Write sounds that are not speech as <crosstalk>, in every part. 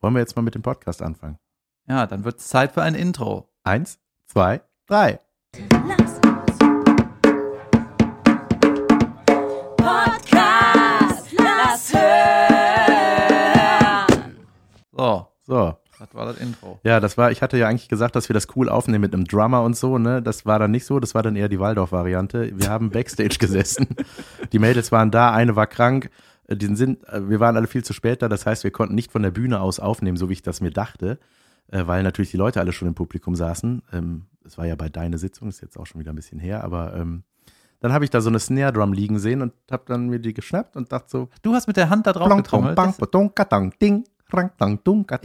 Wollen wir jetzt mal mit dem Podcast anfangen? Ja, dann wird es Zeit für ein Intro. Eins, zwei, drei. Podcast, lass hören. So, So. das war das Intro. Ja, das war, ich hatte ja eigentlich gesagt, dass wir das cool aufnehmen mit einem Drummer und so, ne? Das war dann nicht so, das war dann eher die Waldorf-Variante. Wir haben Backstage gesessen. <laughs> Die Mädels waren da, eine war krank. Die sind, äh, wir waren alle viel zu spät da, das heißt, wir konnten nicht von der Bühne aus aufnehmen, so wie ich das mir dachte, äh, weil natürlich die Leute alle schon im Publikum saßen. Ähm, Es war ja bei deiner Sitzung, ist jetzt auch schon wieder ein bisschen her, aber ähm, dann habe ich da so eine Snare Drum liegen sehen und habe dann mir die geschnappt und dachte so, Du hast mit der Hand da drauf getrommelt.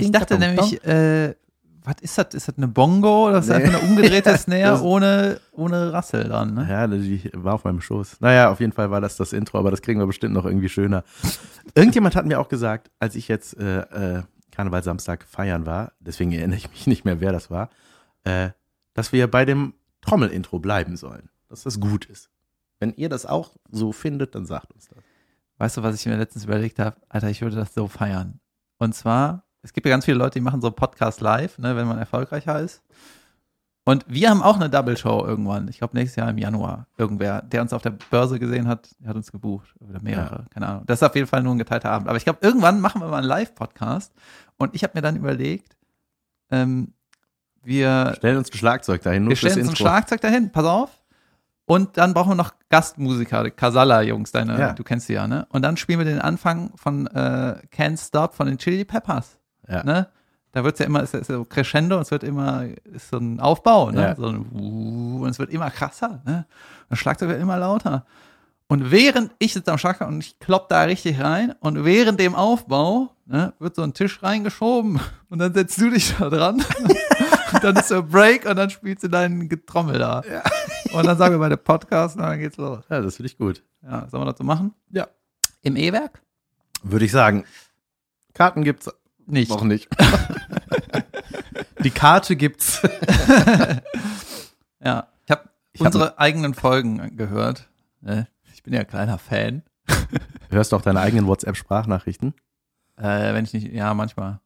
Ich dachte nämlich, äh, was ist das? Ist das eine Bongo oder ist das Nee. einfach eine umgedrehte <laughs> Snare ohne, ohne Rassel dran? Ne? Ja, die war auf meinem Schoß. Naja, auf jeden Fall war das das Intro, aber das kriegen wir bestimmt noch irgendwie schöner. Irgendjemand hat mir auch gesagt, als ich jetzt äh, äh, Karneval Samstag feiern war, deswegen erinnere ich mich nicht mehr, wer das war, äh, dass wir bei dem Trommelintro bleiben sollen. Dass das gut ist. Wenn ihr das auch so findet, dann sagt uns das. Weißt du, was ich mir letztens überlegt habe? Alter, ich würde das so feiern. Und zwar, es gibt ja ganz viele Leute, die machen so Podcast live, ne, wenn man erfolgreicher ist. Und wir haben auch eine Double Show irgendwann. Ich glaube, nächstes Jahr im Januar. Irgendwer, der uns auf der Börse gesehen hat, hat uns gebucht. Oder mehrere, keine Ahnung. Das ist auf jeden Fall nur ein geteilter Abend. Aber ich glaube, irgendwann machen wir mal einen Live-Podcast. Und ich habe mir dann überlegt, ähm, wir Stellen uns ein Schlagzeug dahin, wir stellen uns ein. Schlagzeug dahin, pass auf. Und dann brauchen wir noch Gastmusiker, die Casala-Jungs, deine, Ja. du kennst sie ja, ne? Und dann spielen wir den Anfang von äh, Can't Stop von den Chili Peppers. Ja. Ne? Da wird's ja immer, ist, ist so crescendo und es wird immer, ist so ein Aufbau, ne? Ja. So ein und es wird immer krasser, ne? Und das Schlagzeug wird immer lauter. Und während ich sitze am Schlagzeug und ich klopp da richtig rein und während dem Aufbau ne, wird so ein Tisch reingeschoben <laughs> und dann setzt du dich da dran <laughs> und dann ist so ein Break und dann spielst du deinen Getrommel da. Und dann sagen wir bei der Podcast und dann geht's los. Ja, das finde ich gut. Ja, sollen wir so machen? Ja. Im E-Werk? Würde ich sagen. Karten gibt's Nicht. noch nicht. <laughs> Die Karte gibt's. <laughs> Ja. Ich habe Ich hab unsere eigenen Folgen gehört. Ne? Ich bin ja ein kleiner Fan. <laughs> Hörst du auch deine eigenen WhatsApp-Sprachnachrichten? Äh, wenn ich nicht, ja, manchmal.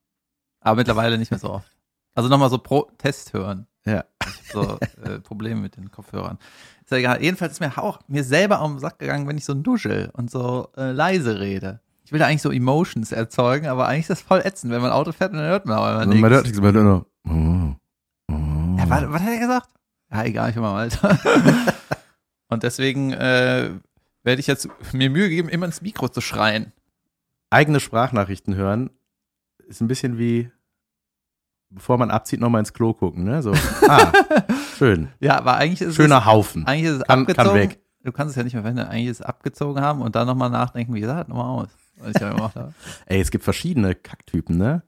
Aber mittlerweile nicht mehr so oft. Also nochmal so pro Test hören. Ja. Ich so äh, Probleme mit den Kopfhörern. Ist ja egal. Jedenfalls ist mir auch mir selber auf den Sack gegangen, wenn ich so nuschel und so äh, leise rede. Ich will da eigentlich so Emotions erzeugen, aber eigentlich ist das voll ätzend. Wenn man Auto fährt, dann hört man aber Also nichts. man hört nichts, man hört nur. Oh, oh. Ja, was, was hat er gesagt? Ja, egal, ich will mal weiter. <laughs> und deswegen äh, werde ich jetzt mir Mühe geben, immer ins Mikro zu schreien. Eigene Sprachnachrichten hören ist ein bisschen wie, bevor man abzieht, nochmal ins Klo gucken. Ne? So, ah, <laughs> schön. Ja, aber eigentlich ist Schöner es, Haufen. eigentlich ist es Kann- abgezogen. kann weg. Du kannst es ja nicht mehr verändern. Eigentlich ist es abgezogen haben und dann nochmal nachdenken, wie sah das nochmal aus? Ich ja gemacht habe. Ey, es gibt verschiedene Kacktypen, ne?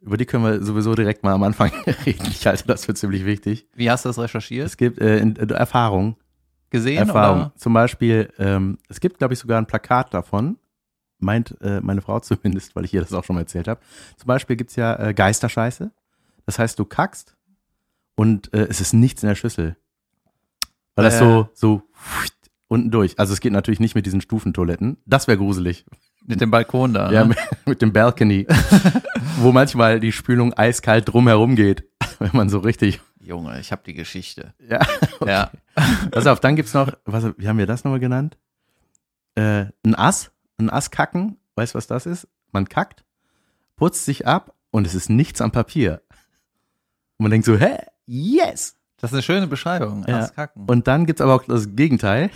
Über die können wir sowieso direkt mal am Anfang <laughs> reden. Ich halte das für ziemlich wichtig. Wie hast du das recherchiert? Es gibt äh, in, äh, Erfahrung. Gesehen Erfahrung. oder? Zum Beispiel, ähm, es gibt, glaube ich, sogar ein Plakat davon. Meint äh, meine Frau <laughs> zumindest, weil ich ihr das auch schon mal erzählt habe. Zum Beispiel gibt's ja äh, Geisterscheiße. Das heißt, du kackst und äh, es ist nichts in der Schüssel. Weil das so, so unten durch. Also es geht natürlich nicht mit diesen Stufentoiletten. Das wäre gruselig. Mit dem Balkon da. Ja, ne? mit, <laughs> mit dem Balcony. <laughs> wo manchmal die Spülung eiskalt drumherum geht. <laughs> Wenn man so richtig. Junge, ich habe die Geschichte. Ja. Ja. Pass auf, dann gibt's noch, was, wie haben wir das nochmal genannt? Äh, ein Ass, ein Ass kacken. Weißt du, was das ist? Man kackt, putzt sich ab und es ist nichts am Papier. Und man denkt so, hä? Yes! Das ist eine schöne Beschreibung. Ja. Erst kacken. Und dann gibt's aber auch das Gegenteil.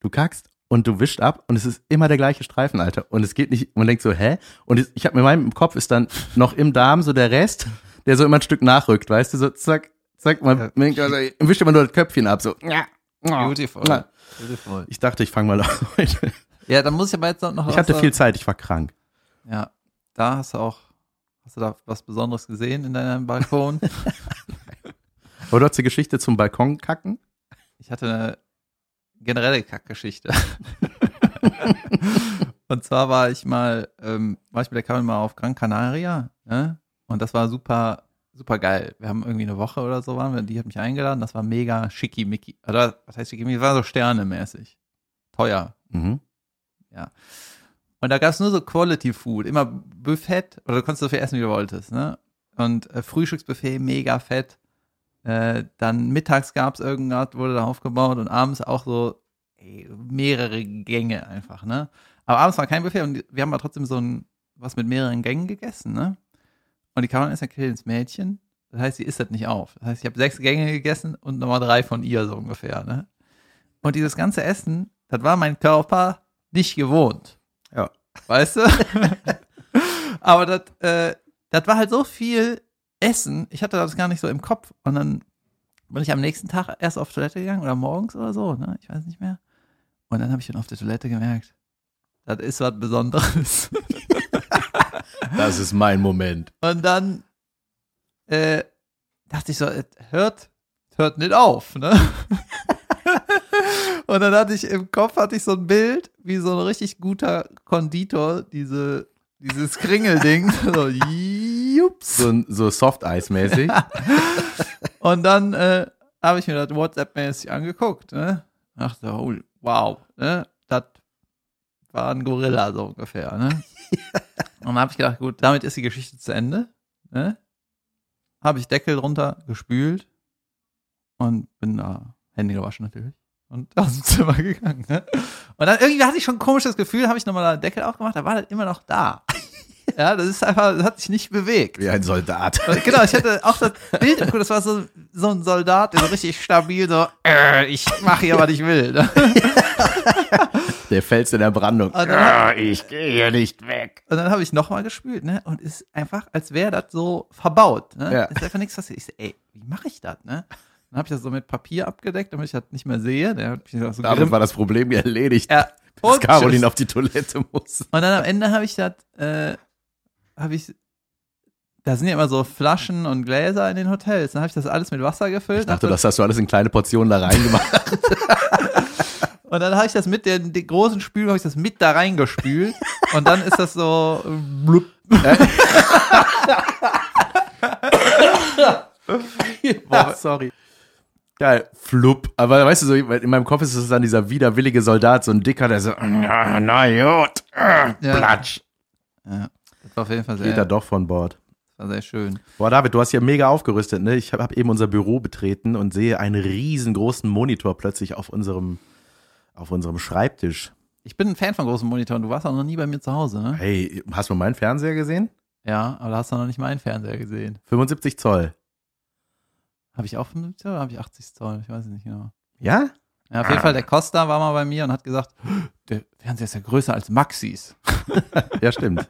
Du kackst und du wischt ab und es ist immer der gleiche Streifen, Alter. Und es geht nicht, man denkt so, hä? Und ich habe mir meinem Kopf ist dann noch im Darm so der Rest, der so immer ein Stück nachrückt, weißt du, so zack, zack, man Ja. denkt, also, wischt immer nur das Köpfchen ab, so. Beautiful. Ja. Beautiful. Ich dachte, ich fange mal an <laughs> heute. Ja, dann muss ich aber jetzt noch Ich hatte viel Zeit, ich war krank. Ja, da hast du auch, hast du da was Besonderes gesehen in deinem Balkon? <laughs> Du hast die Geschichte zum Balkon kacken? Ich hatte eine generelle Kackgeschichte. <laughs> und zwar war ich mal, ähm, war ich mit der Kabel mal auf Gran Canaria, ne? Und das war super, super geil. Wir haben irgendwie eine Woche oder so waren wir, die hat mich eingeladen, das war mega schickimicki. Oder was heißt schickimicki? Das war so sternemäßig. Teuer. Mhm. Und da gab es nur so Quality Food, immer Buffet, oder du konntest so viel essen, wie du wolltest, ne? Und äh, Frühstücksbuffet, mega fett. Äh, dann mittags gab es irgendwas, wurde da aufgebaut und abends auch so ey, mehrere Gänge einfach, ne? Aber abends war kein Buffet und wir haben aber trotzdem so ein, was mit mehreren Gängen gegessen, ne? Und die Karin ist ein kleines Mädchen, das heißt, sie isst das nicht auf. Das heißt, ich habe sechs Gänge gegessen und nochmal drei von ihr so ungefähr, ne? Und dieses ganze Essen, das war mein Körper nicht gewohnt. Ja. Weißt du? <laughs> Aber das, äh, das war halt so viel Essen. Ich hatte das gar nicht so im Kopf. Und dann bin ich am nächsten Tag erst auf Toilette gegangen oder morgens oder so, ne? Ich weiß nicht mehr. Und dann habe ich dann auf der Toilette gemerkt, das ist was Besonderes. <laughs> Das ist mein Moment. Und dann äh, dachte ich so, es hört, hört nicht auf, ne? <laughs> Und dann hatte ich im Kopf hatte ich so ein Bild, wie so ein richtig guter Konditor, diese, dieses Kringelding. <laughs> so, jups. So, so Soft-Eis-mäßig. <laughs> Und dann äh, habe ich mir das WhatsApp-mäßig angeguckt. Ne? Dachte, oh, wow, ne? das war ein Gorilla so ungefähr. Ne? <laughs> Und dann habe ich gedacht, gut, damit ist die Geschichte zu Ende. Ne? Habe ich Deckel drunter gespült und bin da Hände gewaschen natürlich und <laughs> aus dem Zimmer gegangen. Ne? Und dann irgendwie hatte ich schon ein komisches Gefühl, habe ich nochmal den Deckel aufgemacht, da war das immer noch da. Ja, das ist einfach, das hat sich nicht bewegt. Wie ein Soldat. Und Genau, ich hatte auch das Bild, das war so, so ein Soldat, der so richtig stabil so, äh, ich mache hier, was ich will. Ne? <laughs> Der Fels in der Brandung. Dann, Ah, ich gehe hier nicht weg. und dann habe ich nochmal gespült, ne? Und ist einfach, als wäre das so verbaut. Ne? Ja. Ist einfach nichts passiert. Ich so, ey, wie mache ich das, ne? Dann habe ich das so mit Papier abgedeckt, damit ich das nicht mehr sehe. Der mich auch so Damit grimm- war das Problem erledigt. ja, Bis Caroline auf die Toilette muss. Und dann am Ende habe ich das, äh, habe ich, da sind ja immer so Flaschen und Gläser in den Hotels. Dann habe ich das alles mit Wasser gefüllt. Ich dachte, das hast du alles in kleine Portionen da reingemacht. <laughs> Und dann habe ich das mit den, den großen Spülen, habe ich das mit da reingespült. und dann ist das so, äh, blub. <laughs> ja, sorry. Geil, flupp. Aber weißt du, so, in meinem Kopf ist es dann dieser widerwillige Soldat, so ein Dicker, der so, na, na gut, äh, Ja. platsch. Ja, war auf jeden Fall Geht da sehr, doch von Bord. war sehr schön. Boah, David, du hast ja mega aufgerüstet, ne? Ich habe hab eben unser Büro betreten und sehe einen riesengroßen Monitor plötzlich auf unserem, auf unserem Schreibtisch. Ich bin ein Fan von großen Monitoren. Du warst auch noch nie bei mir zu Hause, ne? Hey, hast du meinen Fernseher gesehen? Ja, aber da hast du noch nicht meinen Fernseher gesehen. 75 Zoll. Habe ich auch 50 Zoll oder habe ich 80 Zoll? Ich weiß es nicht genau. Ja? Ja, auf jeden Fall, der Costa war mal bei mir und hat gesagt, <gasps> der Fernseher ist ja größer als Maxis. <laughs> Ja, stimmt.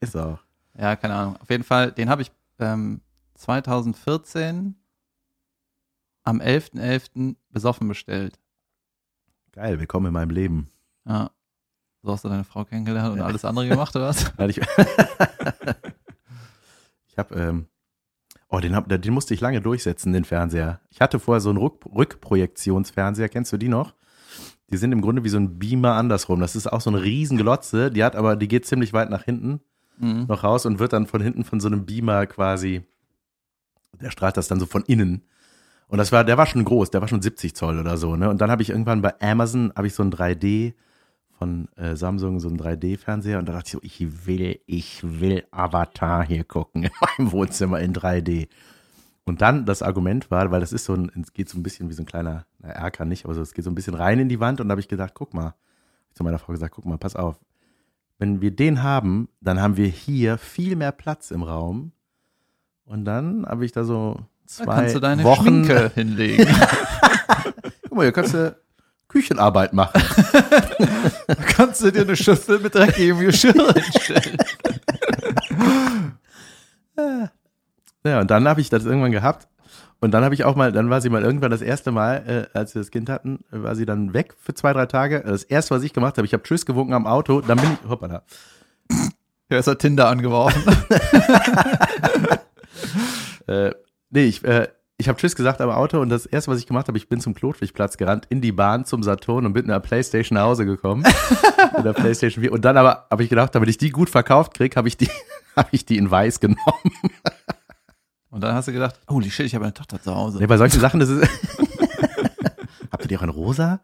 ist auch. Ja, keine Ahnung. Auf jeden Fall, den habe ich ähm, 2014 am 11.11. besoffen bestellt. Geil, willkommen in meinem Leben. Ja. So hast du deine Frau kennengelernt und Ja. alles andere gemacht, oder was? <laughs> Ich <laughs> ich habe, ähm, oh, den, hab, den musste ich lange durchsetzen, den Fernseher. Ich hatte vorher so einen Rück, Rückprojektionsfernseher, kennst du die noch? Die sind im Grunde wie so ein Beamer andersrum. Das ist auch so eine riesen Glotze, die hat aber, die geht ziemlich weit nach hinten Mhm. noch raus und wird dann von hinten von so einem Beamer quasi, der strahlt das dann so von innen. Und das war, der war schon groß, der war schon 70 Zoll oder so, ne? Und dann habe ich irgendwann bei Amazon, habe ich so ein 3D von äh, Samsung, so ein 3D-Fernseher und da dachte ich so, ich will, ich will Avatar hier gucken <laughs> in meinem Wohnzimmer in 3D. Und dann das Argument war, weil das ist so ein, es geht so ein bisschen wie so ein kleiner, na, Erker nicht, aber so, es geht so ein bisschen rein in die Wand und da habe ich gedacht, guck mal, zu meiner Frau gesagt, guck mal, pass auf, wenn wir den haben, dann haben wir hier viel mehr Platz im Raum. Und dann habe ich da so zwei Da kannst du deine Wochen. Schminke <laughs> hinlegen. Guck mal, hier kannst du Küchenarbeit machen. <laughs> <laughs> da kannst du dir eine Schüssel mit dreckigem Geschirr <laughs> hinstellen. Ja, und dann habe ich das irgendwann gehabt. Und dann habe ich auch mal, dann war sie mal irgendwann das erste Mal, äh, als wir das Kind hatten, war sie dann weg für zwei, drei Tage. Das erste, was ich gemacht habe, ich habe Tschüss gewunken am Auto, dann bin ich, hoppala, Ja, ist er Tinder angeworfen. äh, nee, ich, äh, ich habe Tschüss gesagt am Auto und das erste, was ich gemacht habe, ich bin zum Klotwigplatz gerannt, in die Bahn zum Saturn und bin in der Playstation nach Hause gekommen. <laughs> in der Playstation 4. Und dann aber habe ich gedacht, damit ich die gut verkauft kriege, habe ich die, <laughs> habe ich die in weiß genommen. Und dann hast du gedacht, holy shit, ich habe eine Tochter zu Hause. Nee, bei solchen Sachen, das ist. <laughs> Habt ihr die auch in rosa?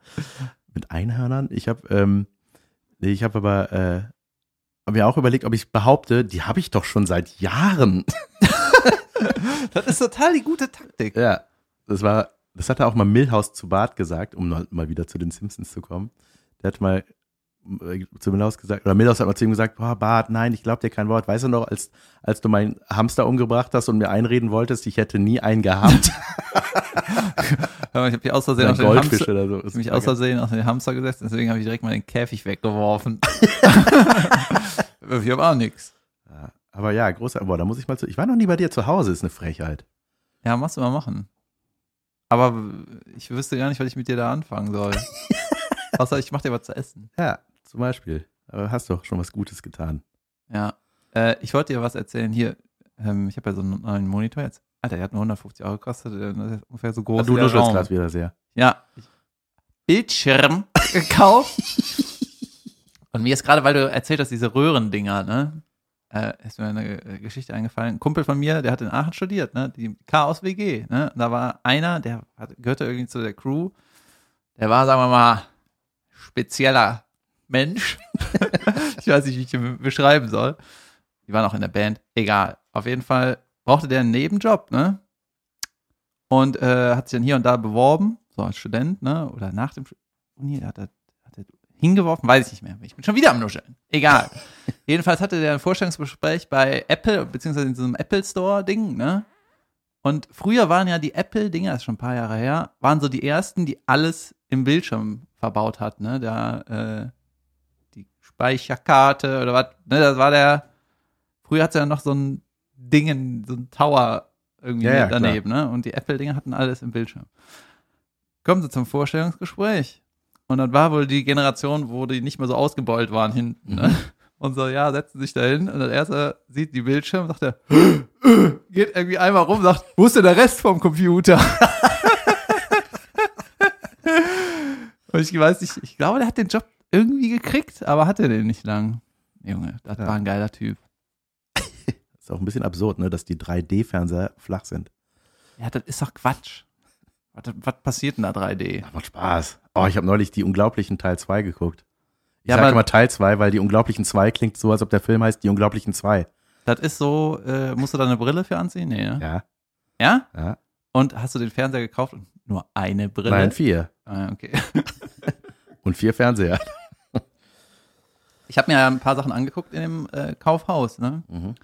Mit Einhörnern? Ich habe, ähm, nee, ich habe aber, äh, mir auch überlegt, ob ich behaupte, die habe ich doch schon seit Jahren. <laughs> Das ist total die gute Taktik. Ja, das war, das hat er auch mal Milhouse zu Bart gesagt, um mal, wieder zu den Simpsons zu kommen. Der hat mal äh, zu Milhouse gesagt, oder Milhouse hat mal zu ihm gesagt, boah, Bart, nein, ich glaube dir kein Wort. Weißt du noch, als, als du meinen Hamster umgebracht hast und mir einreden wolltest, ich hätte nie einen gehabt. <laughs> Ich habe mich aus Versehen auf den Goldfisch Hamster, oder so. ich mich aus Versehen auf den Hamster gesetzt, deswegen habe ich direkt mal den Käfig weggeworfen. <laughs> ich habe auch nichts. Ja, Aber ja, großer, boah, da muss ich mal zu, ich war noch nie bei dir zu Hause, ist eine Frechheit. Ja, machst du mal machen. Aber ich wüsste gar nicht, was ich mit dir da anfangen soll. <laughs> Außer ich mach dir was zu essen. Ja, zum Beispiel. Aber hast doch schon was Gutes getan. Ja. Äh, ich wollte dir was erzählen. Hier, ähm, ich habe ja so einen neuen Monitor jetzt. Alter, der hat nur 150 Euro gekostet. äh, Das ist ungefähr so groß Ah, du nuschelst gerade wieder sehr. Ja. Bildschirm <laughs> gekauft. Und mir ist gerade, weil du erzählt hast, diese Röhrendinger, ne? Äh, ist mir eine äh, Geschichte eingefallen. Ein Kumpel von mir, der hat in Aachen studiert, ne? Die Chaos WG, ne? Da war einer, der hat, gehörte irgendwie zu der Crew. Der war, sagen wir mal, spezieller Mensch. <laughs> ich weiß nicht, wie ich ihn beschreiben soll. Die waren auch in der Band. Egal. Auf jeden Fall brauchte der einen Nebenjob, ne? Und äh, hat sich dann hier und da beworben, so als Student, ne? Oder nach dem Uni, hat er, hat er hingeworfen, weiß ich nicht mehr. Ich bin schon wieder am Nuscheln. Egal. <laughs> Jedenfalls hatte der ein Vorstellungsgespräch bei Apple, beziehungsweise in so einem Apple Store-Ding, ne? Und früher waren ja die Apple-Dinger, das ist schon ein paar Jahre her, waren so die ersten, die alles im Bildschirm verbaut hat, ne? Da, äh, die Speicherkarte oder was, ne? Das war der, früher hat es ja noch so ein Ding, in- so ein Tower irgendwie Ja, ja, klar. daneben, ne? Und die Apple-Dinger hatten alles im Bildschirm. Kommen sie zum Vorstellungsgespräch. Und dann war wohl die Generation, wo die nicht mehr so ausgebeult waren hinten, ne? Und so, ja, setzen sich da hin und das erste sieht die Bildschirm, sagt er, <clears throat> geht irgendwie einmal rum, sagt, wo ist denn der Rest vom Computer? <laughs> und ich weiß nicht, ich glaube, der hat den Job irgendwie gekriegt, aber hatte den nicht lang. Junge, das Ja. war ein geiler Typ. Ist auch ein bisschen absurd, ne, dass die 3D-Fernseher flach sind. Ja, das ist doch Quatsch. Was, was passiert in der 3D? Das macht Spaß. Oh, ich habe neulich die Unglaublichen Teil 2 geguckt. Ich Ja, sage immer Teil 2, weil die Unglaublichen 2 klingt so, als ob der Film heißt Die Unglaublichen 2. Das ist so, äh, musst du da eine Brille für anziehen? Nee, ne? Ja, Ja? ja. Und hast du den Fernseher gekauft und nur eine Brille? Nein, vier. Ah, okay. <laughs> Und vier Fernseher. Ich habe mir ja ein paar Sachen angeguckt in dem äh, Kaufhaus, ne? Mhm.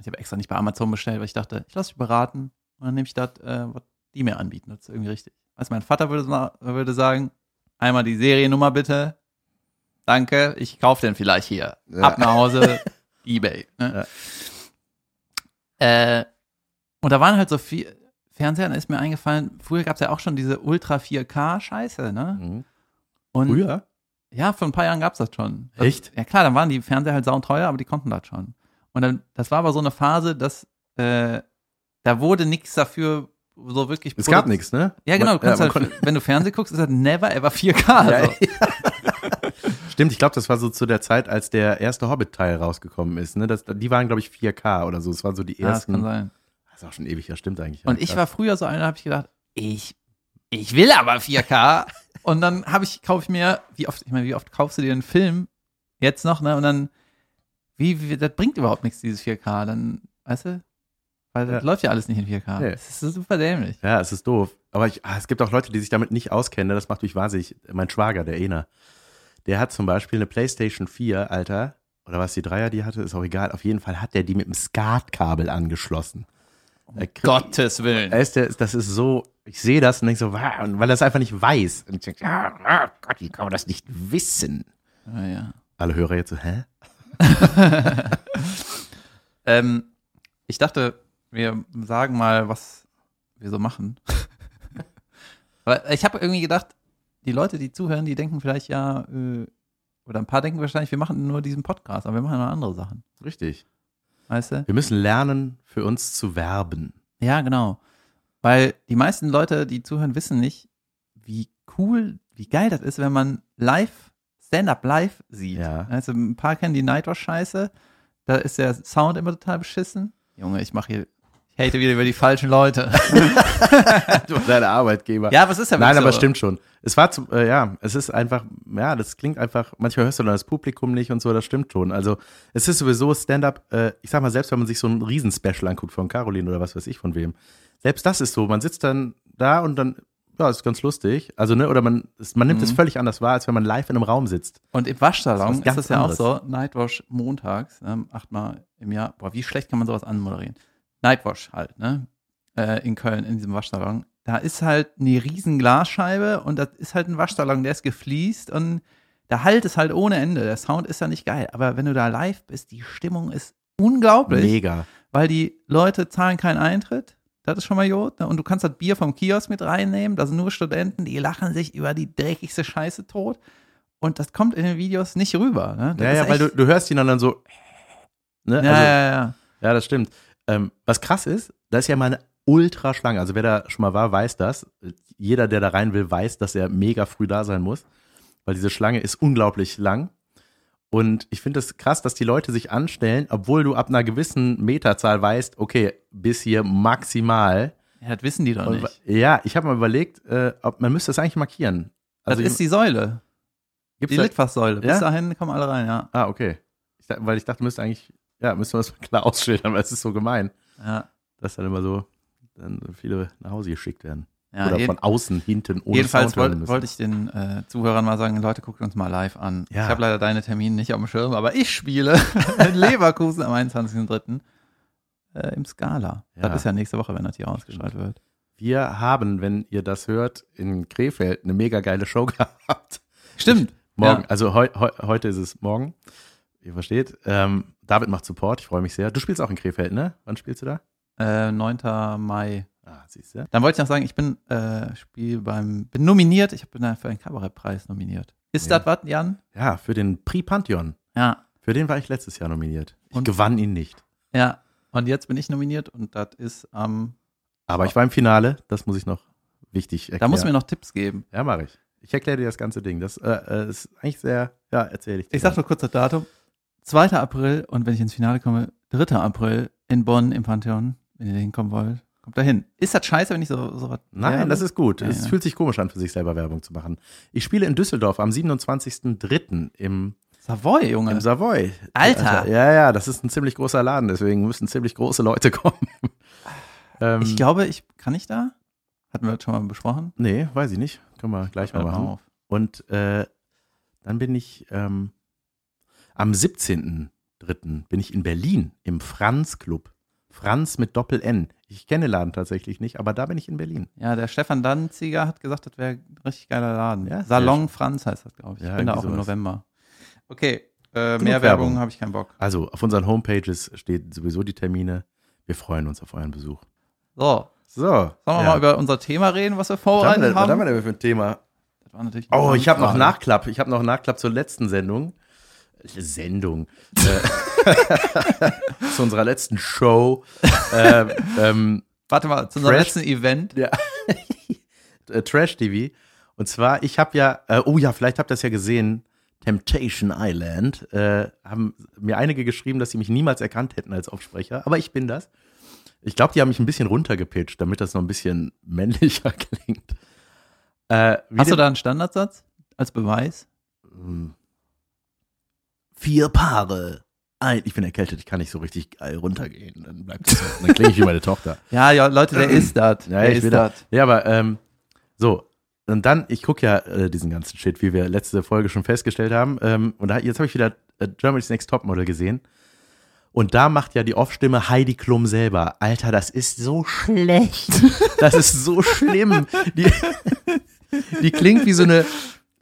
Ich habe extra nicht bei Amazon bestellt, weil ich dachte, ich lasse mich beraten und dann nehme ich das, äh, was die mir anbieten. Das ist irgendwie richtig. Du, mein Vater würde, würde sagen, einmal die Seriennummer bitte. Danke, ich kaufe den vielleicht hier. Ja. Ab nach Hause, <laughs> Ebay. Ne? Äh, und da waren halt so viel Fernseher, da ist mir eingefallen, früher gab es ja auch schon diese Ultra 4K-Scheiße, ne? Mhm. Und Früher? ja, vor ein paar Jahren gab's das schon. Das, Echt? Ja klar, dann waren die Fernseher halt sauteuer, aber die konnten das schon. Und dann, das war aber so eine Phase, dass äh, da wurde nichts dafür so wirklich Es gab nichts, ne? Ja, genau, du kannst man halt, <laughs> wenn du Fernsehen guckst, ist das never ever 4K. <laughs> Also. Stimmt, ich glaube, das war so zu der Zeit, als der erste Hobbit-Teil rausgekommen ist. Ne? Das, die waren, glaube ich, 4K oder so. Das waren so die Ja, das kann ersten. sein. das ist auch schon ewig, ja, stimmt eigentlich. Und ja, ich war früher so einer, da habe ich gedacht, ich, ich will aber 4K. <laughs> Und dann habe ich, kaufe ich mir, wie oft, ich meine, wie oft kaufst du dir einen Film jetzt noch, ne? Und dann, wie, wie das bringt überhaupt nichts, dieses 4K. Dann, weißt du? Weil das Ja. läuft ja alles nicht in 4K. Nee. Das ist super dämlich. Ja, es ist doof. Aber ich, ah, es gibt auch Leute, die sich damit nicht auskennen. ne? Das macht mich wahnsinnig. Mein Schwager, der Ena, der hat zum Beispiel eine PlayStation 4, Alter. Oder was die Dreier die hatte, ist auch egal. Auf jeden Fall hat der die mit dem SCART-Kabel angeschlossen. Um Gottes Willen. Ist der, das ist so, ich sehe das und denke so, weil er es einfach nicht weiß. Und ich denke, ah, ah, Gott, wie kann man das nicht wissen? Ja, ja. Alle Hörer jetzt so, hä? <laughs> Ähm, ich dachte, wir sagen mal, was wir so machen. <laughs> Weil ich habe irgendwie gedacht, die Leute, die zuhören, die denken vielleicht ja, äh, oder ein paar denken wahrscheinlich, wir machen nur diesen Podcast, aber wir machen noch andere Sachen. Richtig. Weißt du? Wir müssen lernen, für uns zu werben. Ja, genau. Weil die meisten Leute, die zuhören, wissen nicht, wie cool, wie geil das ist, wenn man live, Stand-up live sieht. Ja. Also ein paar kennen die Nightwatch-Scheiße. Da ist der Sound immer total beschissen. Junge, ich mache hier, hate wieder über die falschen Leute. <laughs> Du deine Arbeitgeber. ja, was ist ja Nein, wirklich aber so. stimmt schon. Es war zu, äh, ja, es ist einfach, ja, das klingt einfach, manchmal hörst du dann das Publikum nicht und so, das stimmt schon. Also, es ist sowieso Stand-up, äh, ich sag mal, selbst wenn man sich so ein Riesenspecial anguckt von Caroline oder was weiß ich von wem, selbst das ist so, man sitzt dann da und dann, ja, ist ganz lustig. Also, ne, oder man, man nimmt es völlig anders wahr, als wenn man live in einem Raum sitzt. Und im Das Waschsalon ist was ist, ganz das ja anderes. auch so. Nightwash montags, ähm, achtmal im Jahr. Boah, wie schlecht kann man sowas anmoderieren? Nightwash halt, ne? Äh, in Köln, in diesem Waschsalon. Da ist halt eine riesen Glasscheibe und das ist halt ein Waschsalon, der ist gefliest und der Halt ist halt ohne Ende. Der Sound ist ja nicht geil. Aber wenn du da live bist, die Stimmung ist unglaublich, Mega. weil die Leute zahlen keinen Eintritt. Das ist schon mal Jod. Ne? Und du kannst das Bier vom Kiosk mit reinnehmen. Da sind nur Studenten, die lachen sich über die dreckigste Scheiße tot. Und das kommt in den Videos nicht rüber. Ne? Das Ja, ja, weil du, du hörst ihn dann, dann so, <laughs> ne, ja, also, ja, ja. Ja, das stimmt. Ähm, was krass ist, da ist ja mal eine Ultraschlange. Also wer da schon mal war, weiß das. Jeder, der da rein will, weiß, dass er mega früh da sein muss, weil diese Schlange ist unglaublich lang. Und ich finde es krass, dass die Leute sich anstellen, obwohl du ab einer gewissen Meterzahl weißt, okay, bis hier maximal. ja. Das wissen die doch Und, nicht. ja, ich habe mal überlegt, äh, ob man müsste das eigentlich markieren. Das ist die Säule. gibt's Die Litfaßsäule. Bis Ja? dahin kommen alle rein, ja. Ah, okay. Ich, weil ich dachte, müsste eigentlich, ja, müsste man das mal klar ausschildern, weil es ist so gemein. ja. dass dann immer so dann viele nach Hause geschickt werden. ja Oder von außen, hinten, ohne jedenfalls wollte müssen. wollte ich den äh, Zuhörern mal sagen, Leute, guckt uns mal live an. Ja. Ich habe leider deine Termine nicht auf dem Schirm, aber ich spiele <laughs> in Leverkusen am 21.03. Äh, im Scala. Ja. Das ist ja nächste Woche, wenn das hier ausgestrahlt wird. Wir haben, wenn ihr das hört, in Krefeld eine mega geile Show <laughs> gehabt. Stimmt. Morgen, Ja. also heu, heu, heute ist es morgen. Ihr versteht. Ähm, David macht Support, ich freue mich sehr. Du spielst auch in Krefeld, ne? Wann spielst du da? Äh, 9. Mai. Ah, siehst du. Dann wollte ich noch sagen, ich bin äh, Spiel beim bin nominiert. Ich bin für einen Kabarettpreis nominiert. Ist Ja. das was, Jan? Ja, für den Prix Pantheon. Ja. Für den war ich letztes Jahr nominiert. Ich Und? gewann ihn nicht. Ja. Und jetzt bin ich nominiert und das ist am. Aber ich war im Finale, das muss ich noch wichtig erklären. da musst du mir noch Tipps geben. Ja, mache ich. Ich erkläre dir das ganze Ding. Das äh, äh, ist eigentlich sehr, ja, erzähle ich dir. Ich sag nur kurz das Datum. 2. April und wenn ich ins Finale komme, 3. April in Bonn im Pantheon. Wenn ihr da hinkommen wollt, kommt da hin. Ist das scheiße, wenn ich so, so was Nein, werbe? das ist gut. Ja, es ja. fühlt sich komisch an, für sich selber Werbung zu machen. Ich spiele in Düsseldorf am 27.03. im, Savoy, Junge. im Savoy. Alter. Ja, ja, das ist ein ziemlich großer Laden, deswegen müssen ziemlich große Leute <laughs> kommen. ähm, ich glaube, ich kann ich da? Hatten wir das schon mal besprochen? Nee, weiß ich nicht. Können wir gleich mal machen. auf. Und äh, dann bin ich ähm, am 17.03. bin ich in Berlin im Franz Club. Franz mit Doppel-N. Ich kenne den Laden tatsächlich nicht, aber da bin ich in Berlin. Ja, der Stefan Danziger hat gesagt, das wäre ein richtig geiler Laden. Ja, Salon Franz heißt das, glaube ich. Ja, ich bin da auch irgendwie im sowas. November. Okay, äh, mehr Werbung habe ich keinen Bock. Also auf unseren Homepages steht sowieso die Termine. Wir freuen uns auf euren Besuch. So, So. sollen wir ja. mal über unser Thema reden, was wir was haben wir vorbereitet denn, was haben haben? wir denn für ein Thema? Oh, ich habe noch. Nachklapp. Ich habe noch Nachklapp zur letzten Sendung. Sendung. Äh, <laughs> zu unserer letzten Show. äh, ähm, Warte mal, zu unserem Trash- letzten Event. ja. <laughs> äh, Trash TV. Und zwar, ich habe ja, äh, oh ja, vielleicht habt ihr das ja gesehen, Temptation Island, äh, haben mir einige geschrieben, dass sie mich niemals erkannt hätten als Aufsprecher, aber ich bin das. Ich glaube, die haben mich ein bisschen runtergepitcht, damit das noch ein bisschen <laughs> männlicher klingt. Äh, Hast du da einen Standardsatz als Beweis? Hm. Vier Paare. Ein, ich bin erkältet, ich kann nicht so richtig geil runtergehen. Dann bleibt es so. Dann klinge ich wie meine Tochter. <laughs> Ja, ja, Leute, der ist <clears throat> das. Ja, der ich ist will das. Ja, aber ähm, so. Und dann, ich gucke ja äh, diesen ganzen Shit, wie wir letzte Folge schon festgestellt haben. Ähm, und da, jetzt habe ich wieder äh, Germany's Next Topmodel gesehen. Und da macht ja die Off-Stimme Heidi Klum selber. Alter, das ist so schlecht. <laughs> Das ist so schlimm. Die, die klingt wie so eine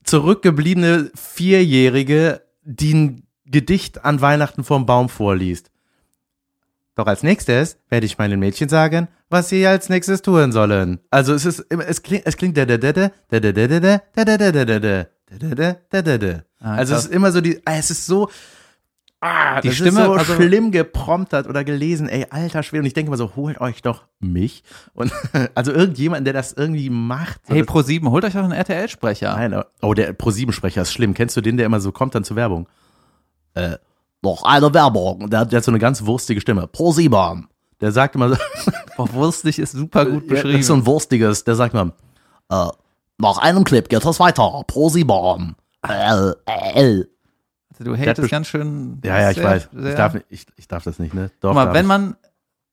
zurückgebliebene Vierjährige, die ein Gedicht an Weihnachten vorm Baum vorliest. Doch als nächstes werde ich meinen Mädchen sagen, was sie als nächstes tun sollen. Also es ist es klingt es klingt also es ist immer so die es ist so ah, die Stimme ist so also, schlimm gepromptert oder gelesen, ey, alter Schwede. Und ich denke mal so, holt euch doch mich. Und also irgendjemand, der das irgendwie macht. So hey, Pro7, holt euch doch einen RTL-Sprecher. Nein, oh, der Pro7-Sprecher ist schlimm. Kennst du den, der immer so kommt dann zur Werbung? Äh, noch eine Werbung. Der, hat- der hat so eine ganz wurstige Stimme. Pro-7. Der sagt immer so, <laughs> Boah, wurstig ist super gut beschrieben. ist so ein wurstiges, der sagt mal, äh, nach einem Clip geht es weiter. Pro Simon. Äh, äh. Also du hatest ganz schön. Ja, ja, ich sehr, weiß. Sehr, Ich darf, ich, ich darf das nicht, ne? Doch, Guck mal, wenn ich. man,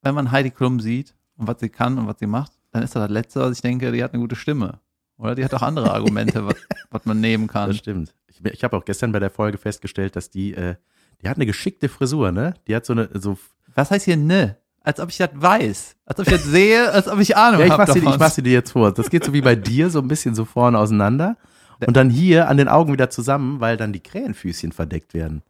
wenn man Heidi Klum sieht und was sie kann und was sie macht, dann ist das das Letzte, was ich denke, die hat eine gute Stimme. Oder die hat auch andere Argumente, <laughs> was, was man nehmen kann. Das stimmt. Ich, ich habe auch gestern bei der Folge festgestellt, dass die, äh, die hat eine geschickte Frisur, ne? Die hat so eine, so Was heißt hier ne? Als ob ich das weiß. Als ob ich das sehe, <laughs> als ob ich Ahnung Ja, ich habe mach, sie, ich mach sie dir jetzt vor. Das geht so wie bei dir, so ein bisschen so vorne auseinander. Und dann hier an den Augen wieder zusammen, weil dann die Krähenfüßchen verdeckt werden.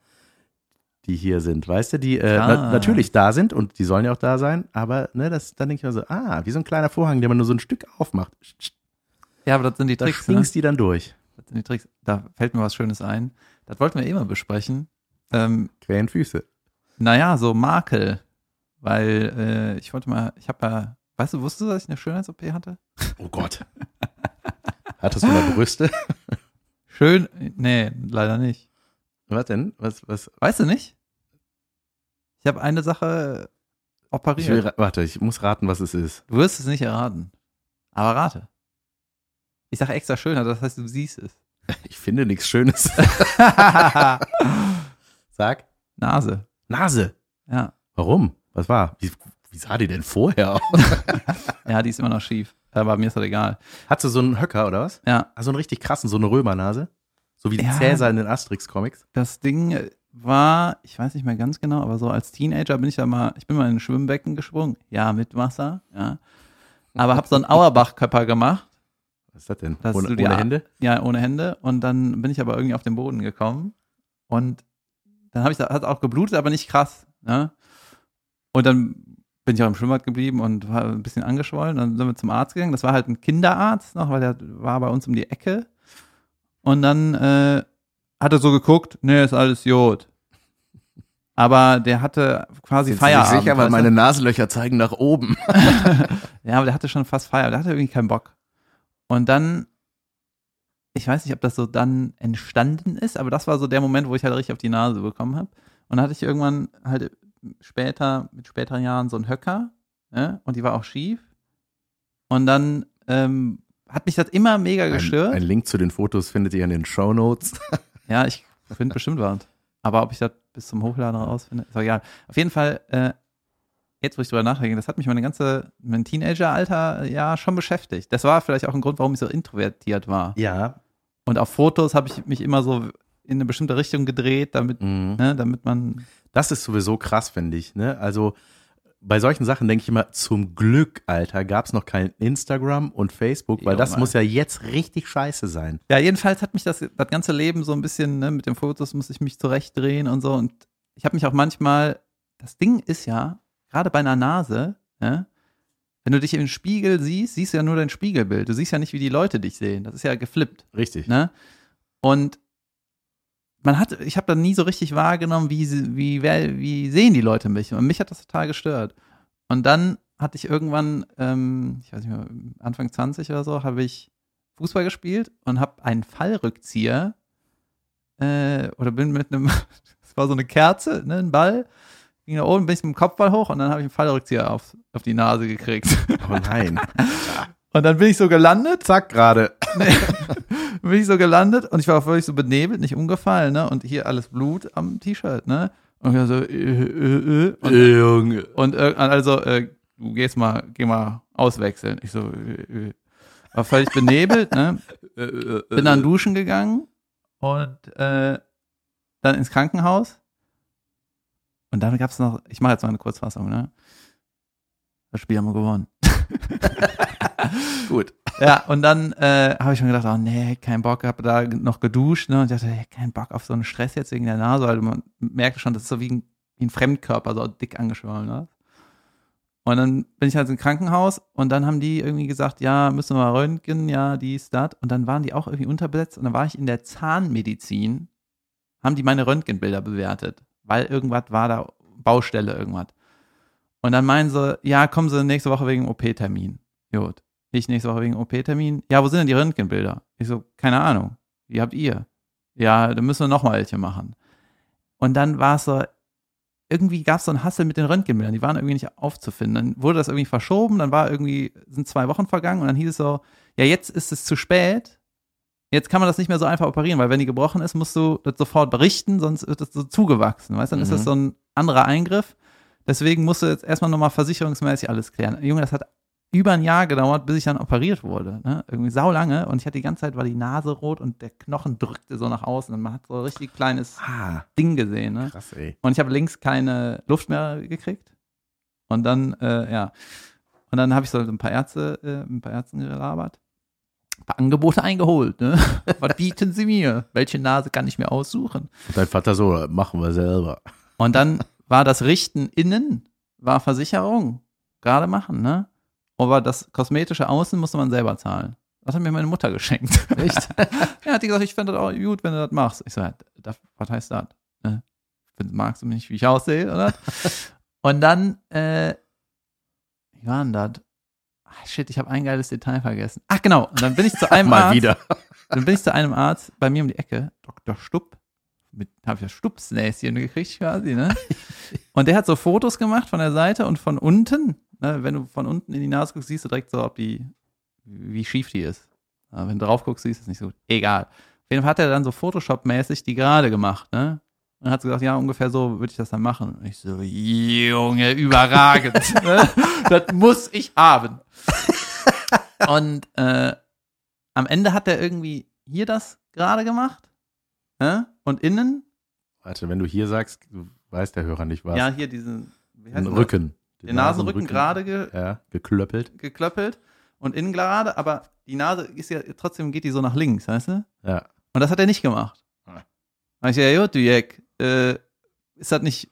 Die hier sind, weißt du, die äh, na, natürlich da sind und die sollen ja auch da sein, aber ne, das, dann denke ich mir so, ah, wie so ein kleiner Vorhang, der man nur so ein Stück aufmacht. ja, aber das sind die Da Tricks. Ne? schwingst die dann durch. Die Tricks. Da fällt mir was Schönes ein. Das wollten wir immer besprechen. Ähm, Krähenfüße. naja, so Makel. Weil äh, ich wollte mal, ich habe ja, weißt du, wusstest du, dass ich eine Schönheits-OP hatte? Oh Gott. Hattest du mal Brüste? <laughs> Schön, nee, leider nicht. Was denn? Was, was? Weißt du nicht? Ich habe eine Sache Ich operiert. will, ra- warte, ich muss raten, was es ist. du wirst es nicht erraten. Aber rate. Ich sage extra schöner, das heißt, du siehst es. <laughs> Ich finde nichts Schönes. <laughs> Sag. Nase. Nase. Ja. Warum? Was war? Wie, wie sah die denn vorher aus? <laughs> Ja, die ist immer noch schief. Aber mir ist das egal. Hat sie so einen Höcker oder was? Ja, Also einen richtig krassen, so eine Römernase? So wie Ja. Cäsar in den Asterix-Comics? das Ding war, ich weiß nicht mehr ganz genau, aber so als Teenager bin ich da mal, ich bin mal in ein Schwimmbecken gesprungen. Ja, mit Wasser, ja. Aber habe so einen Auerbach-Körper gemacht. Was ist das denn? Dass ohne du die ohne Hände? Ja, ohne Hände. Und dann bin ich aber irgendwie auf den Boden gekommen. Und dann habe ich, hat auch geblutet, aber nicht krass. Ne? Und dann bin ich auch im Schwimmbad geblieben und war ein bisschen angeschwollen. Dann sind wir zum Arzt gegangen. Das war halt ein Kinderarzt noch, weil der war bei uns um die Ecke. Und dann äh, hat er so geguckt, nee, ist alles Jod. Aber der hatte quasi Sind Feierabend. sicher, weil meine Nasenlöcher zeigen nach oben. <laughs> Ja, aber der hatte schon fast Feierabend, der hatte irgendwie keinen Bock. Und dann, ich weiß nicht, ob das so dann entstanden ist, aber das war so der Moment, wo ich halt richtig auf die Nase bekommen habe. Und dann hatte ich irgendwann halt später, mit späteren Jahren so einen Höcker, ja, und die war auch schief. Und dann ähm, hat mich das immer mega Ein, gestört. ein Link zu den Fotos findet ihr in den Show Notes. <laughs> Ja, ich finde bestimmt was. Aber ob ich das bis zum Hochladen rausfinde, ist egal. Auf jeden Fall, äh, jetzt wo ich drüber nachdenke, das hat mich meine ganze, mein Teenageralter äh, ja schon beschäftigt. Das war vielleicht auch ein Grund, warum ich so introvertiert war. Ja. Und auf Fotos habe ich mich immer so in eine bestimmte Richtung gedreht, damit, Mhm. ne, damit man, Das ist sowieso krass, finde ich. Ne? Also bei solchen Sachen denke ich immer, zum Glück, Alter, gab es noch kein Instagram und Facebook, weil Jo, das Mann. muss ja jetzt richtig scheiße sein. ja, jedenfalls hat mich das, das ganze Leben so ein bisschen, ne, mit den Fotos musste ich mich zurechtdrehen und so. Und ich habe mich auch manchmal, das Ding ist ja, gerade bei einer Nase, ne, wenn du dich im Spiegel siehst, siehst du ja nur dein Spiegelbild. Du siehst ja nicht, wie die Leute dich sehen. Das ist ja geflippt. Richtig. Ne? Und man hat, ich habe dann nie so richtig wahrgenommen, wie, wie, wer, wie sehen die Leute mich. Und mich hat das total gestört. Und dann hatte ich irgendwann, ähm, ich weiß nicht mehr, Anfang 20 oder so, habe ich Fußball gespielt und habe einen Fallrückzieher äh, oder bin mit einem, <laughs> das war so eine Kerze, ne, ein Ball, ging da oben, bin ich mit dem Kopfball hoch und dann habe ich einen Fallrückzieher auf, auf die Nase gekriegt. Oh nein. <laughs> Und dann bin ich so gelandet Zack, gerade. <laughs> Bin ich so gelandet und ich war auch völlig so benebelt, nicht umgefallen, ne? Und hier alles Blut am T-Shirt, ne? Und ich so, äh, äh, äh. Und, Junge. und äh, also, äh, du gehst mal, geh mal auswechseln. Ich so, äh, äh. war völlig benebelt, ne? <laughs> Bin dann duschen gegangen und äh, dann ins Krankenhaus. Und dann gab's noch, ich mache jetzt mal eine Kurzfassung, ne? Das Spiel haben wir gewonnen. <laughs> Gut. Ja, und dann äh, habe ich schon gedacht, oh nee, kein Bock, habe da noch geduscht ne, und dachte, hey, kein Bock auf so einen Stress jetzt wegen der Nase, weil man merkt schon, das ist so wie ein, wie ein Fremdkörper, so dick angeschwollen. Ne? Und dann bin ich halt im Krankenhaus und dann haben die irgendwie gesagt, ja, müssen wir mal röntgen, ja, dies, das. Und dann waren die auch irgendwie unterbesetzt und dann war ich in der Zahnmedizin, haben die meine Röntgenbilder bewertet, weil irgendwas war da, Baustelle, irgendwas. Und dann meinen sie, ja, kommen sie nächste Woche wegen OP-Termin. Gut. Ich nächste Woche wegen OP-Termin. Ja, wo sind denn die Röntgenbilder? Ich so, keine Ahnung. Wie habt ihr? Ja, dann müssen wir noch mal welche machen. Und dann war es so, irgendwie gab es so einen Hassel mit den Röntgenbildern, die waren irgendwie nicht aufzufinden. Dann wurde das irgendwie verschoben, dann war irgendwie, sind zwei Wochen vergangen und dann hieß es so, ja, jetzt ist es zu spät. Jetzt kann man das nicht mehr so einfach operieren, weil wenn die gebrochen ist, musst du das sofort berichten, sonst wird das so zugewachsen. Weißt du, dann ist das Mhm. so ein anderer Eingriff. Deswegen musst du jetzt erstmal nochmal versicherungsmäßig alles klären. Junge, das hat über ein Jahr gedauert, bis ich dann operiert wurde. Ne? Irgendwie saulange. Und ich hatte die ganze Zeit, war die Nase rot und der Knochen drückte so nach außen. Und man hat so ein richtig kleines Ah, Ding gesehen. Ne? krass, ey. Und ich habe links keine Luft mehr gekriegt. Und dann, äh, ja. Und dann habe ich so ein paar Ärzte, äh, ein paar Ärzten gelabert. Ein paar Angebote eingeholt, ne? <laughs> Was bieten sie mir? Welche Nase kann ich mir aussuchen? Und dein Vater so, machen wir selber. Und dann war das Richten innen, war Versicherung. Gerade machen, ne? Aber das kosmetische Außen musste man selber zahlen. Das hat mir meine Mutter geschenkt. <laughs> Echt? <laughs> ja, hat die gesagt, ich fände das auch gut, wenn du das machst. Ich so, was heißt das? Ne? Magst du mich nicht, wie ich aussehe, oder? Und dann, äh, wie war denn das? Ah, shit, ich habe ein geiles Detail vergessen. Ach, genau. Und dann bin ich zu einem <laughs> Mal Arzt. wieder. Dann bin ich zu einem Arzt bei mir um die Ecke, Dr. Stupp. Mit habe ich das Stupsnäschen gekriegt quasi, ne? <laughs> Und der hat so Fotos gemacht von der Seite und von unten. Ne? Wenn du von unten in die Nase guckst, siehst du direkt so, ob die, wie schief die ist. Aber wenn du drauf guckst, siehst du es nicht so gut. Egal. Auf jeden Fall hat er dann so Photoshop-mäßig die gerade gemacht, ne? Und hat gesagt, ja, ungefähr so würde ich das dann machen. Und ich so, Junge, überragend. <laughs> ne? das muss ich haben. Und äh, am Ende hat er irgendwie hier das gerade gemacht. Ne? Und innen, Warte, wenn du hier sagst, du weiß der Hörer nicht was. ja, hier diesen, den? Rücken. Den Nasenrücken gerade ge Ja, geklöppelt. geklöppelt und innen gerade, aber die Nase ist ja, trotzdem geht die so nach links, weißt du? Ja. Und das hat er nicht gemacht. Ah. Da ich ja, gut, du Jack, äh, ist das nicht,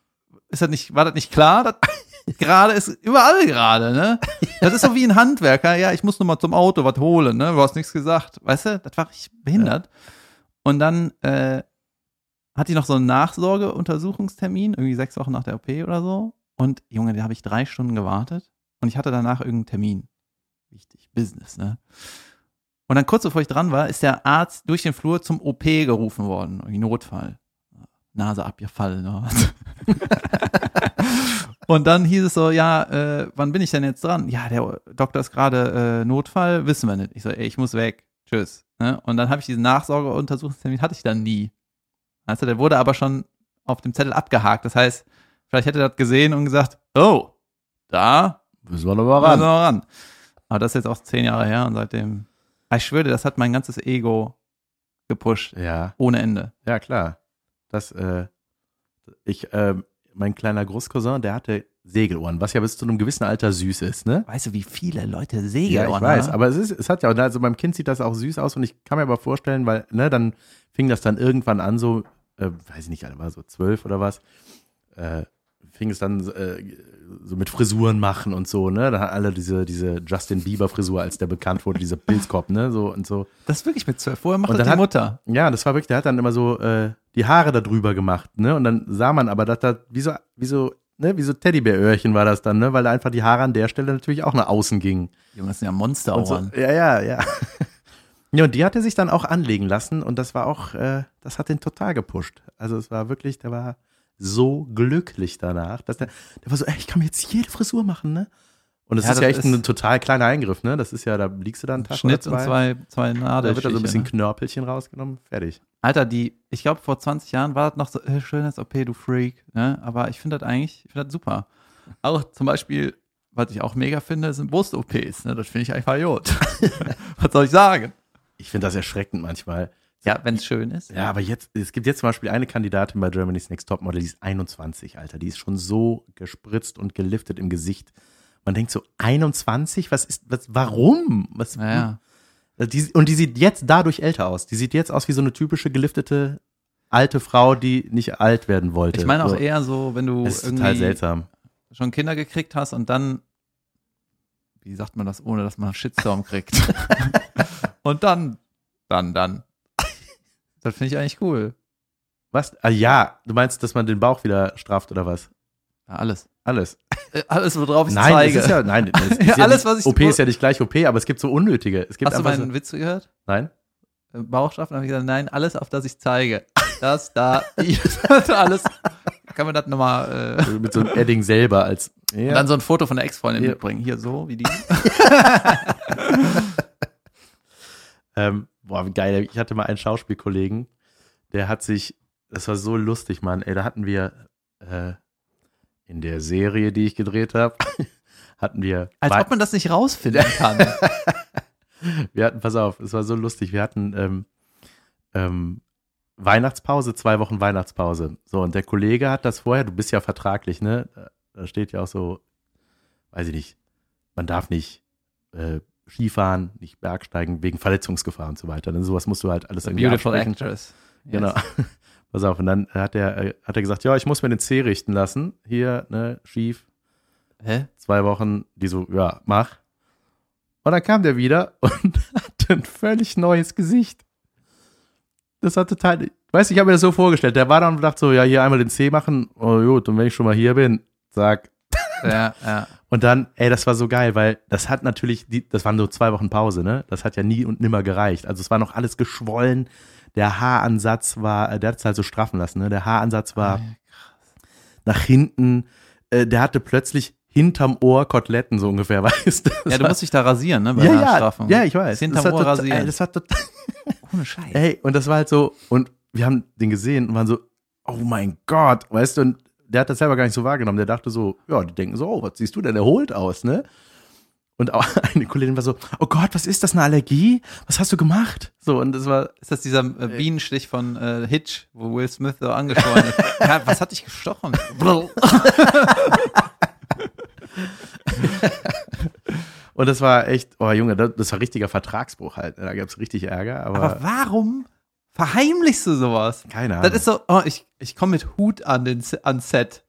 ist das nicht, war das nicht klar? Das <laughs> gerade ist überall gerade, ne? Das ist so wie ein Handwerker, ja, ich muss nur mal zum Auto was holen, ne? Du hast nichts gesagt. Weißt du, das war richtig behindert. Und dann äh, hatte ich noch so einen Nachsorgeuntersuchungstermin, irgendwie sechs Wochen nach der OP oder so. Und Junge, da habe ich drei Stunden gewartet und ich hatte danach irgendeinen Termin. Wichtig, Business, ne? Und dann kurz bevor ich dran war, ist der Arzt durch den Flur zum OP gerufen worden. Irgendwie Notfall. Nase abgefallen. Ne? <laughs> und dann hieß es so, ja, äh, wann bin ich denn jetzt dran? Ja, der Doktor ist gerade äh, Notfall, wissen wir nicht. Ich so, ey, ich muss weg. Tschüss. Ne? Und dann habe ich diesen Nachsorgeuntersuchungstermin, hatte ich dann nie. Also der wurde aber schon auf dem Zettel abgehakt. Das heißt, vielleicht hätte er das gesehen und gesagt, oh, da Müssen wir müssen wir ran. ran. Aber das ist jetzt auch zehn Jahre her und seitdem, ich schwöre, das hat mein ganzes Ego gepusht. Ja, Ohne Ende. ja, klar. Das, äh, ich, ähm, mein kleiner Großcousin, der hatte Segelohren, was ja bis zu einem gewissen Alter süß ist, ne? Weißt du, wie viele Leute Ja, Segelohren ich weiß, haben? aber es ist, es hat ja, also beim Kind sieht das auch süß aus und ich kann mir aber vorstellen, weil, ne, dann fing das dann irgendwann an, so, äh, weiß ich nicht, war so zwölf oder was, äh, fing es dann äh, so mit Frisuren machen und so, ne, da hat alle diese, diese Justin Bieber Frisur, als der bekannt wurde, dieser Pilzkopf, ne, so und so. Das ist wirklich mit zwölf. Vorher macht Und das die hat- Mutter. Ja, das war wirklich, der hat dann immer so äh, die Haare da drüber gemacht, ne, und dann sah man aber, dass da, wie so, wie so, ne, wie so Teddybäröhrchen war das dann, ne, weil da einfach die Haare an der Stelle natürlich auch nach außen gingen. Junge, das sind ja Und so, ja, ja, ja. <laughs> Ja, und die hat er sich dann auch anlegen lassen und das war auch, äh, das hat den total gepusht. Also es war wirklich, der war so glücklich danach, dass der, der war so, ey, ich kann mir jetzt jede Frisur machen, ne? Und das Ja, ist ja das echt ist- ein total kleiner Eingriff, ne? Das ist ja, da liegst du dann einen Tag Schnitt oder und zwei. zwei, zwei Nadeln. Da wird da so ein bisschen Knörpelchen rausgenommen, fertig. Alter, die, ich glaube, vor 20 Jahren war das noch so, äh, Schönheits-OP, du Freak, ne? Aber ich finde das eigentlich, ich finde das super. Auch zum Beispiel, was ich auch mega finde, sind Brust-OPs, ne? Das finde ich einfach Idiot. <laughs> was soll ich sagen? Ich finde das erschreckend manchmal. Ja, wenn es schön ist. Ja, aber jetzt, es gibt jetzt zum Beispiel eine Kandidatin bei Germany's Next Topmodel, die ist 21, Alter. Die ist schon so gespritzt und geliftet im Gesicht. Man denkt so, 21? Was ist, was, warum? Was, Naja. Die, und die sieht jetzt dadurch älter aus. Die sieht jetzt aus wie so eine typische geliftete alte Frau, die nicht alt werden wollte. Ich meine auch so. eher so, wenn du irgendwie schon Kinder gekriegt hast und dann, wie sagt man das, ohne dass man einen Shitstorm kriegt? <laughs> und dann, dann, dann. Das finde ich eigentlich cool. Was? Ah ja, du meinst, dass man den Bauch wieder strafft oder was? Ja, alles. Alles. Äh, Alles, worauf ich nein, zeige. das ist ja, nein, das <laughs> ist Ja, alles, was ich- OP ist ja nicht gleich OP, aber es gibt so unnötige. Es gibt Hast du meinen so, Witz gehört? nein? Äh, Bauchstrafen habe ich gesagt, nein, alles, auf das ich zeige. Das, da, <laughs> alles. Kann man das nochmal, äh, Mit so einem Edding selber als. und Ja. dann so ein Foto von der Ex-Freundin mitbringen. Hier so, wie die. <laughs> Ähm, boah, wie geil. Ich hatte mal einen Schauspielkollegen, der hat sich, das war so lustig, Mann. Ey, da hatten wir äh, in der Serie, die ich gedreht habe, <laughs> hatten wir. Als ob man das nicht rausfinden <laughs> kann. wir hatten, pass auf, es war so lustig. Wir hatten ähm, ähm, Weihnachtspause, zwei Wochen Weihnachtspause. So, und der Kollege hat das vorher, du bist ja vertraglich, ne? Da- Da steht ja auch so, weiß ich nicht, man darf nicht äh, Skifahren, nicht Bergsteigen wegen Verletzungsgefahr und so weiter. Denn sowas musst du halt alles irgendwie Beautiful absprechen. Actress. Yes. Genau. <laughs> Pass auf, und dann hat er, äh, hat er gesagt, ja, ich muss mir den Zeh richten lassen. Hier, ne, schief, Hä? zwei Wochen. Die so, ja, mach. Und dann kam der wieder <laughs> und hatte ein völlig neues Gesicht. Das hat total, weißt du, ich habe mir das so vorgestellt. Der war dann und dachte so, ja, hier einmal den Zeh machen. Oh gut, und wenn ich schon mal hier bin, sag. Ja, ja. Und dann, ey, das war so geil, weil das hat natürlich, die, das waren nur zwei Wochen Pause, ne? Das hat ja nie und nimmer gereicht. Also es war noch alles geschwollen. Der Haaransatz war, äh, der hat es halt so straffen lassen, ne? Der Haaransatz war Ah, nach hinten. Äh, der hatte plötzlich hinterm Ohr Koteletten, so ungefähr, <laughs> weißt du? Ja, du musst dich da rasieren, ne? Bei ja, einer ja, Straffung. ja, ich weiß. Das hinterm Das Ohr total- rasieren. Ey, das war total, <laughs> Ohne Scheiß. ey, und das war halt so, und wir haben den gesehen und waren so, oh mein Gott, weißt du, und der hat das selber gar nicht so wahrgenommen. Der dachte so, ja, die denken so, oh, was siehst du denn erholt aus, ne? Und auch <laughs> eine Kollegin war so, oh Gott, was ist das, eine Allergie? Was hast du gemacht? So, und das war, Ist das dieser äh, Bienenstich von äh, Hitch, wo Will Smith so angeschwollen ist? <laughs> ja, was hat dich gestochen? <laughs> und das war echt, oh Junge, das, das war richtiger Vertragsbruch halt. Da gab es richtig Ärger, aber, Aber warum verheimlichst du sowas? keine Ahnung. Das ist so, oh, ich, ich komme mit Hut an den Se- an Set.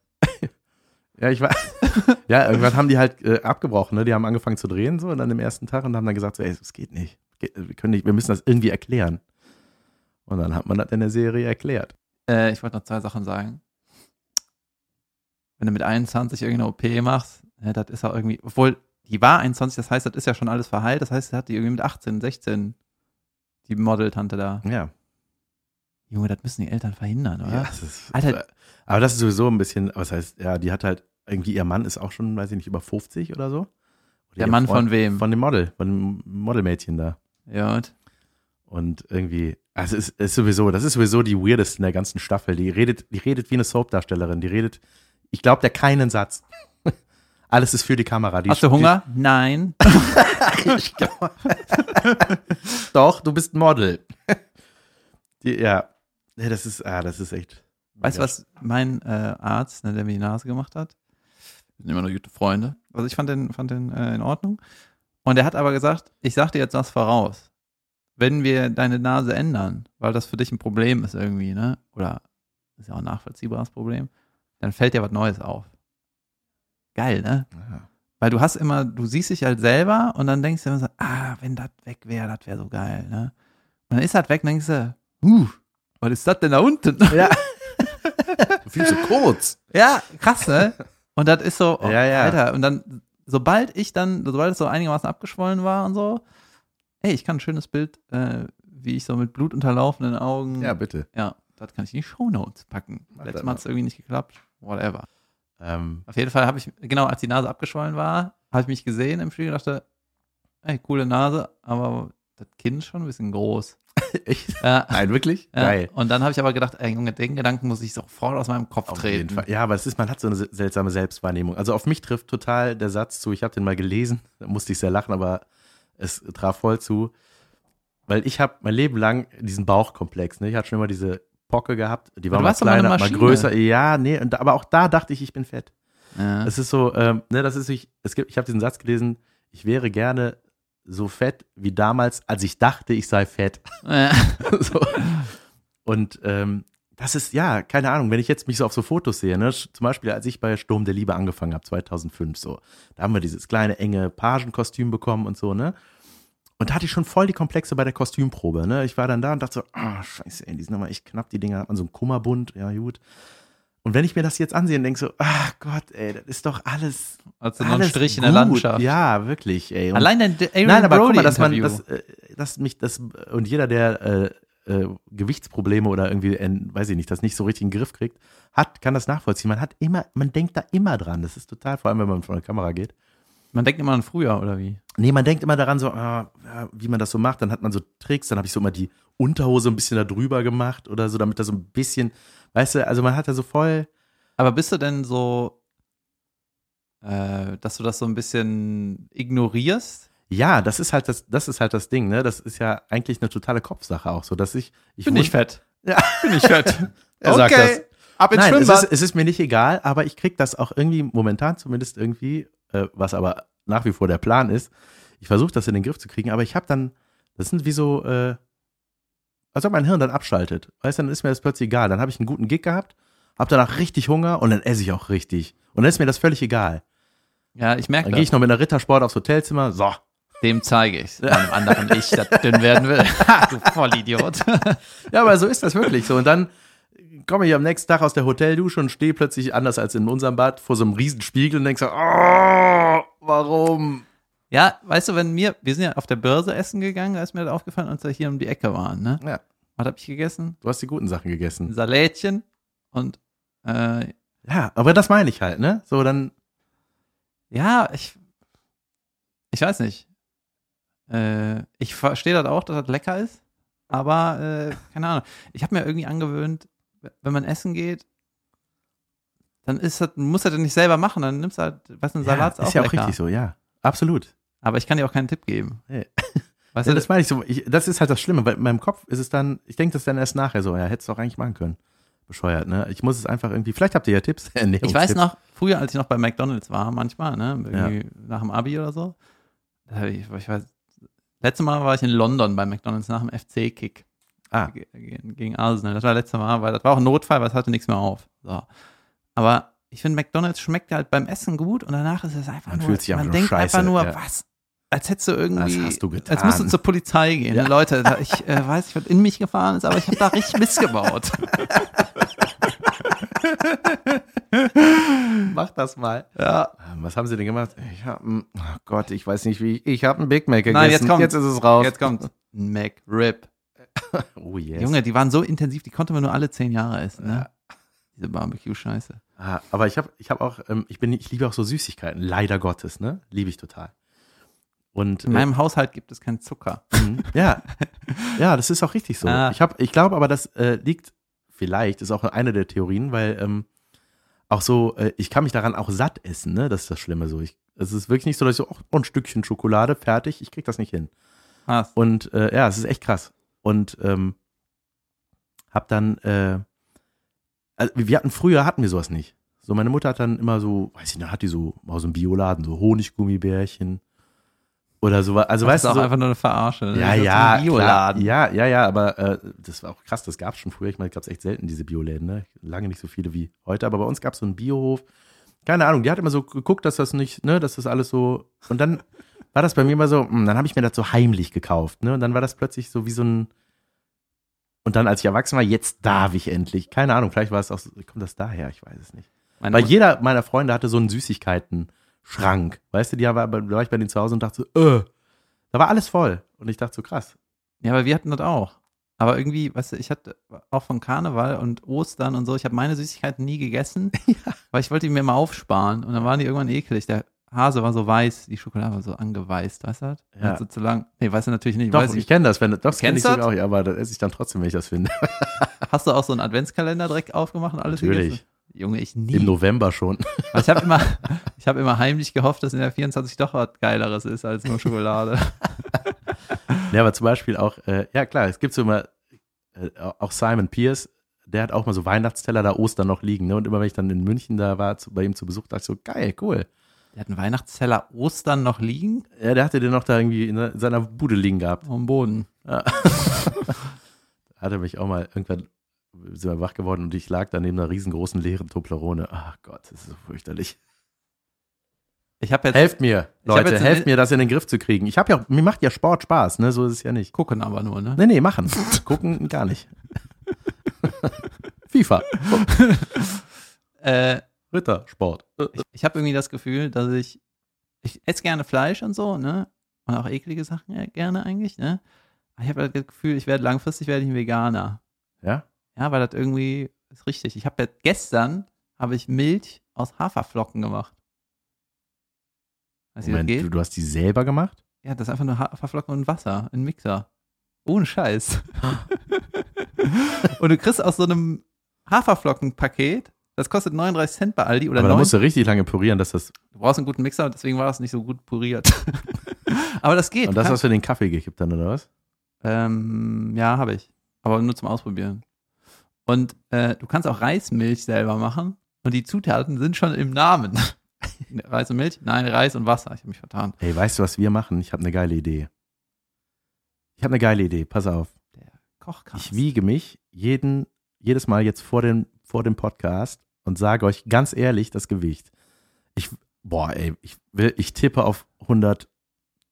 Ja, ich war. <laughs> ja, irgendwann haben die halt äh, abgebrochen, ne? Die haben angefangen zu drehen so und dann am ersten Tag und haben dann gesagt, so, ey, es geht nicht. Geht, wir können nicht, wir müssen das irgendwie erklären. Und dann hat man das in der Serie erklärt. Äh, ich wollte noch zwei Sachen sagen. Wenn du mit 21 irgendeine OP machst, ja, das ist auch irgendwie, obwohl die war 21, das heißt, das ist ja schon alles verheilt, das heißt, sie hat die irgendwie mit 18, 16, die Modeltante da. Ja. Junge, das müssen die Eltern verhindern, oder? ja das ist, Alter. aber das ist sowieso ein bisschen, was heißt, ja, die hat halt irgendwie, ihr Mann ist auch schon, weiß ich nicht, über 50 oder so. Oder Der Mann Freund- von wem? Von dem Model, von dem Modelmädchen da. Ja, und? Und irgendwie, also es ist sowieso, das ist sowieso die weirdeste in der ganzen Staffel. Die redet, die redet wie eine Soap-Darstellerin. Die redet, ich glaube, der keinen Satz. <laughs> Alles ist für die Kamera. Die, Hast du Hunger? Nein. <laughs> <laughs> Die, glaub, Doch, du bist ein Model. Die, ja. Ja, das ist, ah, das ist echt. Weißt du, was mein äh, Arzt, ne, der mir die Nase gemacht hat? Wir sind immer noch gute Freunde. Also ich fand den, fand den äh, in Ordnung. Und er hat aber gesagt, ich sag dir jetzt was voraus. Wenn wir deine Nase ändern, weil das für dich ein Problem ist irgendwie, ne? Oder ist ja auch ein nachvollziehbares Problem, dann fällt dir was Neues auf. Geil, ne? Ja. Weil du hast immer, du siehst dich halt selber und dann denkst du immer so, ah, wenn das weg wäre, das wäre so geil, ne? Und dann ist das weg und dann denkst du, uh, was ist das denn da unten? <laughs> ja. <laughs> Viel zu kurz. Ja, krass, ne? Und das ist so, oh, Ja, ja. Alter, und dann, sobald ich dann, sobald es so einigermaßen abgeschwollen war und so, ey, ich kann ein schönes Bild, äh, wie ich so mit blutunterlaufenden Augen, Ja, bitte. ja, das kann ich in die Shownotes packen. Mach Letztes Mal hat es irgendwie nicht geklappt, whatever. Ähm, Auf jeden Fall habe ich, genau, als die Nase abgeschwollen war, habe ich mich gesehen im Spiegel und dachte, ey, coole Nase, aber das Kinn ist schon ein bisschen groß. <laughs> echt? Ja, Nein, wirklich? ja. Geil. Und dann habe ich aber gedacht, ey, Junge, den Gedanken muss ich sofort aus meinem Kopf Auf treten. jeden Fall. Ja, aber es ist, man hat so eine se- seltsame Selbstwahrnehmung. Also auf mich trifft total der Satz zu, ich habe den mal gelesen, <laughs> da musste ich sehr lachen, aber es traf voll zu. Weil ich habe mein Leben lang diesen Bauchkomplex, ne? Ich hatte schon immer diese Pocke gehabt, die war mal kleiner, mal größer. Ja, nee, und, aber auch da dachte ich, ich bin fett. Ja. Es ist so, ähm, ne, das ist, ich, es gibt, ich habe diesen Satz gelesen, ich wäre gerne so fett wie damals, als ich dachte, ich sei fett. Ja. <laughs> so. Und ähm, das ist, ja, keine Ahnung, wenn ich jetzt mich so auf so Fotos sehe, ne, zum Beispiel, als ich bei Sturm der Liebe angefangen habe, 2005, so, da haben wir dieses kleine, enge Pagenkostüm bekommen und so, ne. Und da hatte ich schon voll die Komplexe bei der Kostümprobe, ne. Ich war dann da und dachte so, ah, scheiße, ey, die sind aber echt knapp, die Dinger hat man so einen Kummerbund, ja, gut. Und wenn ich mir das jetzt ansehe und denke so, ach Gott, ey, das ist doch alles, Also nur ein Strich in gut. der Landschaft. Ja, wirklich, ey. Und Allein dein Aaron Nein, aber Brody guck mal, dass man, dass, äh, dass mich das, und jeder, der äh, äh, Gewichtsprobleme oder irgendwie, äh, weiß ich nicht, das nicht so richtig in den Griff kriegt, hat, kann das nachvollziehen. Man hat immer, man denkt da immer dran. Das ist total, vor allem wenn man vor der Kamera geht. Man denkt immer an früher, oder wie? Nee, man denkt immer daran, so, ah, ja, wie man das so macht. Dann hat man so Tricks, dann habe ich so immer die Unterhose ein bisschen da drüber gemacht oder so, damit da so ein bisschen, weißt du, also man hat da so voll. Aber bist du denn so, äh, dass du das so ein bisschen ignorierst? Ja, das ist halt das, das ist halt das Ding, ne? Das ist ja eigentlich eine totale Kopfsache auch so, dass ich. ich Bin ich fett? Ja. Bin ich fett? <laughs> Er sagt das. Ab ins Nein, es Schwimmbad. ist, es ist mir nicht egal, aber ich krieg das auch irgendwie momentan zumindest irgendwie, äh, was aber nach wie vor der Plan ist. Ich versuche das in den Griff zu kriegen, aber ich habe dann, das sind wie so, äh, als ob mein Hirn dann abschaltet. Weißt du, dann ist mir das plötzlich egal. Dann habe ich einen guten Gig gehabt, habe danach richtig Hunger und dann esse ich auch richtig. Und dann ist mir das völlig egal. ja, ich merke Dann gehe ich noch mit einer Rittersport aufs Hotelzimmer. So. Dem zeige ich Einem anderen Ich, das dünn werden will. <laughs> du Vollidiot. Ja, aber so ist das wirklich so. Und dann komme ich am nächsten Tag aus der Hoteldusche und stehe plötzlich anders als in unserem Bad vor so einem riesen Spiegel und denke so, oh, warum? Ja, weißt du, wenn mir, wir sind ja auf der Börse essen gegangen, da ist mir das aufgefallen, als wir hier um die Ecke waren, ne? Ja, Was habe ich gegessen? du hast die guten Sachen Ein gegessen. Salätchen und äh, Ja, aber das meine ich halt, ne? So, dann, ja, ich, ich weiß nicht. Äh, ich verstehe das auch, dass das lecker ist, aber äh, keine Ahnung. Ich habe mir irgendwie angewöhnt, wenn man essen geht, dann ist das, muss das nicht selber machen, dann nimmst du halt, was ein Salat ja, ist ist ja auch lecker. richtig so, ja. Absolut. Aber ich kann dir auch keinen Tipp geben. Nee. Weißt <laughs> Ja, du, das meine ich so. Ich, das ist halt das Schlimme, weil in meinem Kopf ist es dann, ich denke das dann erst nachher so, ja, hättest du auch eigentlich machen können. Bescheuert, ne? Ich muss es einfach irgendwie, vielleicht habt ihr ja Tipps. <laughs> Ich weiß noch, früher, als ich noch bei McDonalds war, manchmal, ne, irgendwie nach dem Abi oder so, ich, ich weiß, letztes Mal war ich in London bei McDonalds nach dem FC-Kick Ah, ge- gegen, Arsenal. Das war das letzte Mal, weil das war auch ein Notfall, weil es hatte nichts mehr auf. So. Aber ich finde, McDonalds schmeckt halt beim Essen gut und danach ist es einfach Man nur, fühlt sich man denkt scheiße, einfach nur, ja. was? Als hättest du irgendwie, Was hast du getan? als müsstest du zur Polizei gehen. Ja. Leute, da, ich äh, weiß nicht, was in mich gefahren ist, aber ich habe da richtig missgebaut. <laughs> mach das mal. ja. Ähm, Was haben sie denn gemacht? Ich hab, oh Gott, ich weiß nicht wie. Ich habe einen Big Mac gegessen. Nein, jetzt kommt- Jetzt ist es raus. Jetzt kommt McRib. <laughs> Oh yes. Junge, die waren so intensiv, die konnte man nur alle zehn Jahre essen, ne? Ja. Diese Barbecue-Scheiße. Ah, aber ich habe ich hab auch, ähm, ich bin, ich liebe auch so Süßigkeiten. Leider Gottes, ne? Liebe ich total. Und In äh, meinem Haushalt gibt es keinen Zucker. Mhm. Ja, ja, das ist auch richtig so. Ah. Ich, hab, ich glaube aber, das äh, liegt vielleicht, ist auch eine der Theorien, weil ähm, auch so, äh, ich kann mich daran auch satt essen, ne? Das ist das Schlimme so. Ich, es ist wirklich nicht so, dass ich so, oh, ein Stückchen Schokolade, fertig, ich krieg das nicht hin. Krass. Und äh, ja, es ist echt krass. Und ähm, hab dann, äh, also wir hatten früher hatten wir sowas nicht. So, meine Mutter hat dann immer so, weiß ich nicht, hat die so aus dem Bioladen, so Honiggummibärchen oder so. Also das weißt ist auch du, so, einfach nur eine Verarsche. ne? ja, ja, klar. ja, ja, ja, aber äh, das war auch krass, das gab es schon früher. Ich meine, gab es echt selten diese Bioläden, ne? Lange nicht so viele wie heute, aber bei uns gab es so einen Biohof. Keine Ahnung, die hat immer so geguckt, dass das nicht, ne, dass das alles so. Und dann war das bei mir immer so, mh, dann habe ich mir das so heimlich gekauft, ne? Und dann war das plötzlich so wie so ein. Und dann, als ich erwachsen war, jetzt darf ich endlich. Keine Ahnung, vielleicht war es auch, so, kommt das daher, ich weiß es nicht. Meine Weil Mutter- jeder meiner Freunde hatte so einen Süßigkeiten-Schrank. Weißt du, die war, da war ich bei denen zu Hause und dachte so, äh, da war alles voll. Und ich dachte so, krass. Ja, aber wir hatten das auch. Aber irgendwie, weißt du, ich hatte auch von Karneval und Ostern und so, ich habe meine Süßigkeiten nie gegessen, <laughs> weil ich wollte die mir mal aufsparen und dann waren die irgendwann eklig. Der Hase war so weiß, die Schokolade war so angeweißt, weißt du das? Ja. Also zu lang. Nee, weißt du natürlich nicht. Doch, weiß ich ich. kenne das. Wenn, das kenne ich sogar auch, ja, aber das esse ich dann trotzdem, wenn ich das finde. <laughs> Hast du auch so einen Adventskalender direkt aufgemacht und alles Natürlich. gegessen? Junge, ich nie. Im November schon. Ich habe immer, <laughs> ich habe immer heimlich gehofft, dass in der 24 doch was Geileres ist als nur Schokolade. <laughs> Ja, aber zum Beispiel auch, äh, ja klar, es gibt so immer, äh, auch Simon Pierce, der hat auch mal so Weihnachtsteller da Ostern noch liegen. Ne? Und immer wenn ich dann in München da war, zu, bei ihm zu Besuch, dachte ich so, geil, cool. Der hat einen Weihnachtsteller Ostern noch liegen Ja, der hatte den noch da irgendwie in se- seiner Bude liegen gehabt. am Boden. Ja. <laughs> Hatte mich auch mal irgendwann sind wir wach geworden und ich lag da neben einer riesengroßen leeren Toblerone. Ach Gott, das ist so fürchterlich. Ich habe jetzt Helft mir, hab Leute, helft mir, das in den Griff zu kriegen. Ich habe ja, mir macht ja Sport Spaß, ne? So ist es ja nicht. gucken aber nur, ne? Nee, nee, machen. <laughs> Gucken gar nicht. <laughs> FIFA, Äh, Rittersport. ich ich habe irgendwie das Gefühl, dass ich, ich esse gerne Fleisch und so, ne? Und auch eklige Sachen ja, gerne eigentlich, ne? Ich habe das Gefühl, ich werde langfristig werde ich ein Veganer. Ja? Ja, weil das irgendwie ist richtig. Ich habe ja gestern habe ich Milch aus Haferflocken gemacht. Weißt Moment, du, du hast die selber gemacht? Ja, das ist einfach nur Haferflocken und Wasser, ein Mixer. Ohne Scheiß. <laughs> <laughs> und du kriegst aus so einem Haferflockenpaket, das kostet 39 Cent bei Aldi oder Aber da 9. musst du richtig lange pürieren, dass das. Du brauchst einen guten Mixer, deswegen war das nicht so gut puriert. <laughs> Aber das geht. Und das hast du den Kaffee gekippt dann, oder was? Ähm, ja, habe ich. Aber nur zum Ausprobieren. Und äh, du kannst auch Reismilch selber machen. Und die Zutaten sind schon im Namen. <laughs> Reis und Milch? Nein, Reis und Wasser. Ich habe mich vertan. Ey, weißt du, was wir machen? Ich habe eine geile Idee. Ich habe eine geile Idee. Pass auf. Kochkast. Ich wiege mich jeden, jedes Mal jetzt vor dem, vor dem Podcast und sage euch ganz ehrlich das Gewicht. Ich, boah, ey, ich will, ich tippe auf 100,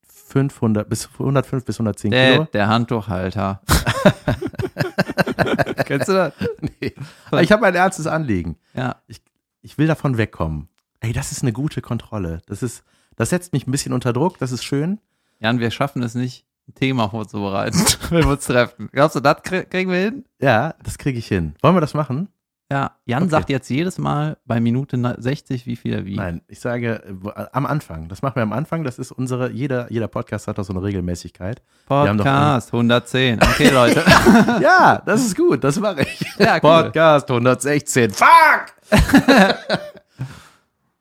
500 bis 105 bis 110 der, Kilo. der Handtuchhalter. <laughs> <laughs> Kennst du das? nee. Aber ich habe ein ernstes Anliegen. Ja. Ich will davon wegkommen. Ey, das ist eine gute Kontrolle. Das ist, das setzt mich ein bisschen unter Druck. Das ist schön. Jan, wir schaffen es nicht, ein Thema vorzubereiten, <laughs> wenn wir uns treffen. Glaubst du, das krie- kriegen wir hin? Ja, das kriege ich hin. Wollen wir das machen? Ja, Jan Okay. sagt jetzt jedes Mal bei Minute na- 60, wie viel er wiegt. Nein, ich sage äh, wo- am Anfang. Das machen wir am Anfang. Das ist unsere, jeder, jeder Podcast hat doch so eine Regelmäßigkeit. Podcast 110. Okay, <laughs> Leute. ja, das ist gut. Das mache ich. <laughs> Ja, cool. Podcast 116. Fuck! <laughs>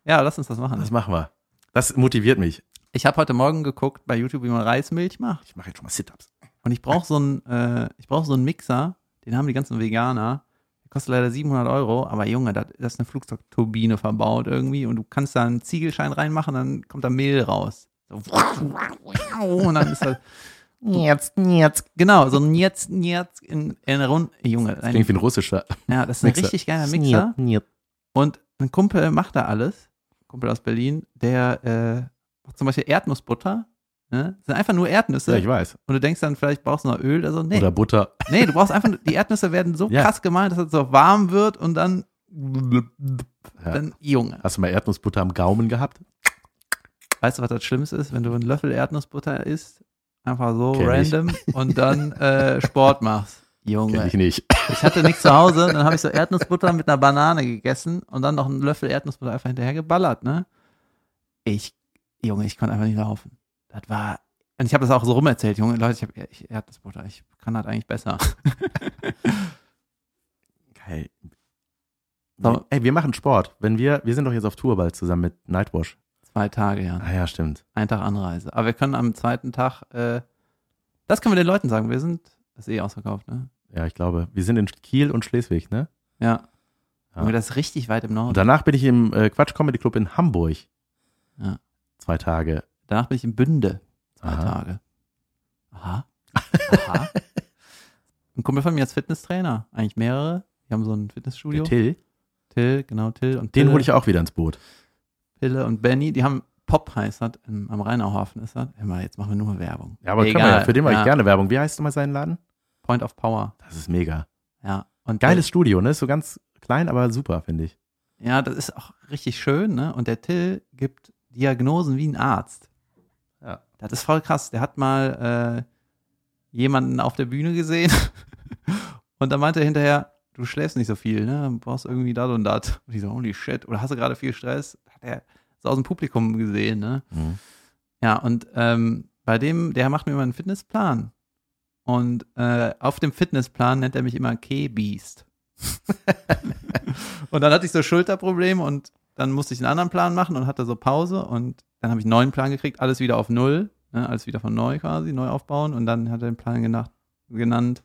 Ja, lass uns das machen. Das machen wir. Das motiviert mich. Ich habe heute Morgen geguckt bei YouTube, wie man Reismilch macht. Ich mache jetzt schon mal Sit-Ups. Und ich brauche so einen, äh, ich brauche so einen Mixer. Den haben die ganzen Veganer. Kostet leider 700 Euro. Aber Junge, da ist eine Flugzeugturbine verbaut irgendwie. Und du kannst da einen Ziegelschein reinmachen, dann kommt da Mehl raus. So. <laughs> Und dann ist das, Jetzt, jetzt. genau, so ein Jetzt, Jetzt in, in Rund. Junge, Das ein, klingt wie ein russischer ja, das ist ein Mixer. richtig geiler Mixer. Niet. Und ein Kumpel macht da alles, Kumpel aus Berlin, der äh, macht zum Beispiel Erdnussbutter. Ne? Das sind einfach nur Erdnüsse. Ja, ich weiß. und du denkst dann, vielleicht brauchst du noch Öl oder so. Nee, Oder Butter. nee du brauchst einfach, die Erdnüsse werden so <laughs> Ja. krass gemahlen, dass es so warm wird und dann, Ja. dann Junge. Hast du mal Erdnussbutter am Gaumen gehabt? Weißt du, was das Schlimmste ist, wenn du einen Löffel Erdnussbutter isst? Einfach so Kenn ich. random und dann äh, Sport machst. Kenn Junge. ich nicht. Ich hatte nichts zu Hause, dann habe ich so Erdnussbutter mit einer Banane gegessen und dann noch einen Löffel Erdnussbutter einfach hinterher geballert, ne? Ich, Junge, ich konnte einfach nicht laufen. Das war, und ich habe das auch so rumerzählt, Junge, Leute, ich habe ich, Erdnussbutter, ich kann das eigentlich besser. <laughs> Geil. So. Ey, wir machen Sport. Wenn wir, wir sind doch jetzt auf Tour bald zusammen mit Nightwash. Zwei Tage, ja. Ah ja, stimmt. Ein Tag Anreise. Aber wir können am zweiten Tag, äh, das können wir den Leuten sagen, wir sind, das ist eh ausverkauft, ne? Ja, ich glaube. Wir sind in Kiel und Schleswig, ne? Ja. Ja. Junge, das ist richtig weit im Und Norden. danach bin ich im äh, Quatsch Comedy Club in Hamburg. Ja. Zwei Tage. Danach bin ich in Bünde. Zwei Aha. Tage. Aha. Aha. <laughs> Ein Kumpel von mir ist Fitnesstrainer. Eigentlich mehrere. Die haben so ein Fitnessstudio. Der Till, Till, genau, Till und den Pille, hole ich auch wieder ins Boot. Pille und Benny. Die haben Pop heißt das, im, am Rheinauhafen ist das. Mal, jetzt machen wir nur Werbung. Ja, aber können wir, für den mache ja. ich gerne Werbung. Wie heißt immer sein Laden? Point of Power. Das ist mega. Ja. Und Geiles Studio, ne? Ist so ganz klein, aber super, finde ich. Ja, das ist auch richtig schön, ne? Und der Till gibt Diagnosen wie ein Arzt. Das ist voll krass. Der hat mal äh, jemanden auf der Bühne gesehen <laughs> und dann meinte er hinterher, du schläfst nicht so viel, ne? Du brauchst irgendwie das und das. Und ich so, holy shit. Oder hast du gerade viel Stress? Hat er so aus dem Publikum gesehen, ne? Mhm. Ja, und ähm, bei dem, der macht mir immer einen Fitnessplan. Und äh, auf dem Fitnessplan nennt er mich immer K-Beast. <laughs> und dann hatte ich so Schulterprobleme und dann musste ich einen anderen Plan machen und hatte so Pause und dann habe ich einen neuen Plan gekriegt, alles wieder auf Null, ne, alles wieder von neu quasi, neu aufbauen und dann hat er den Plan genacht, genannt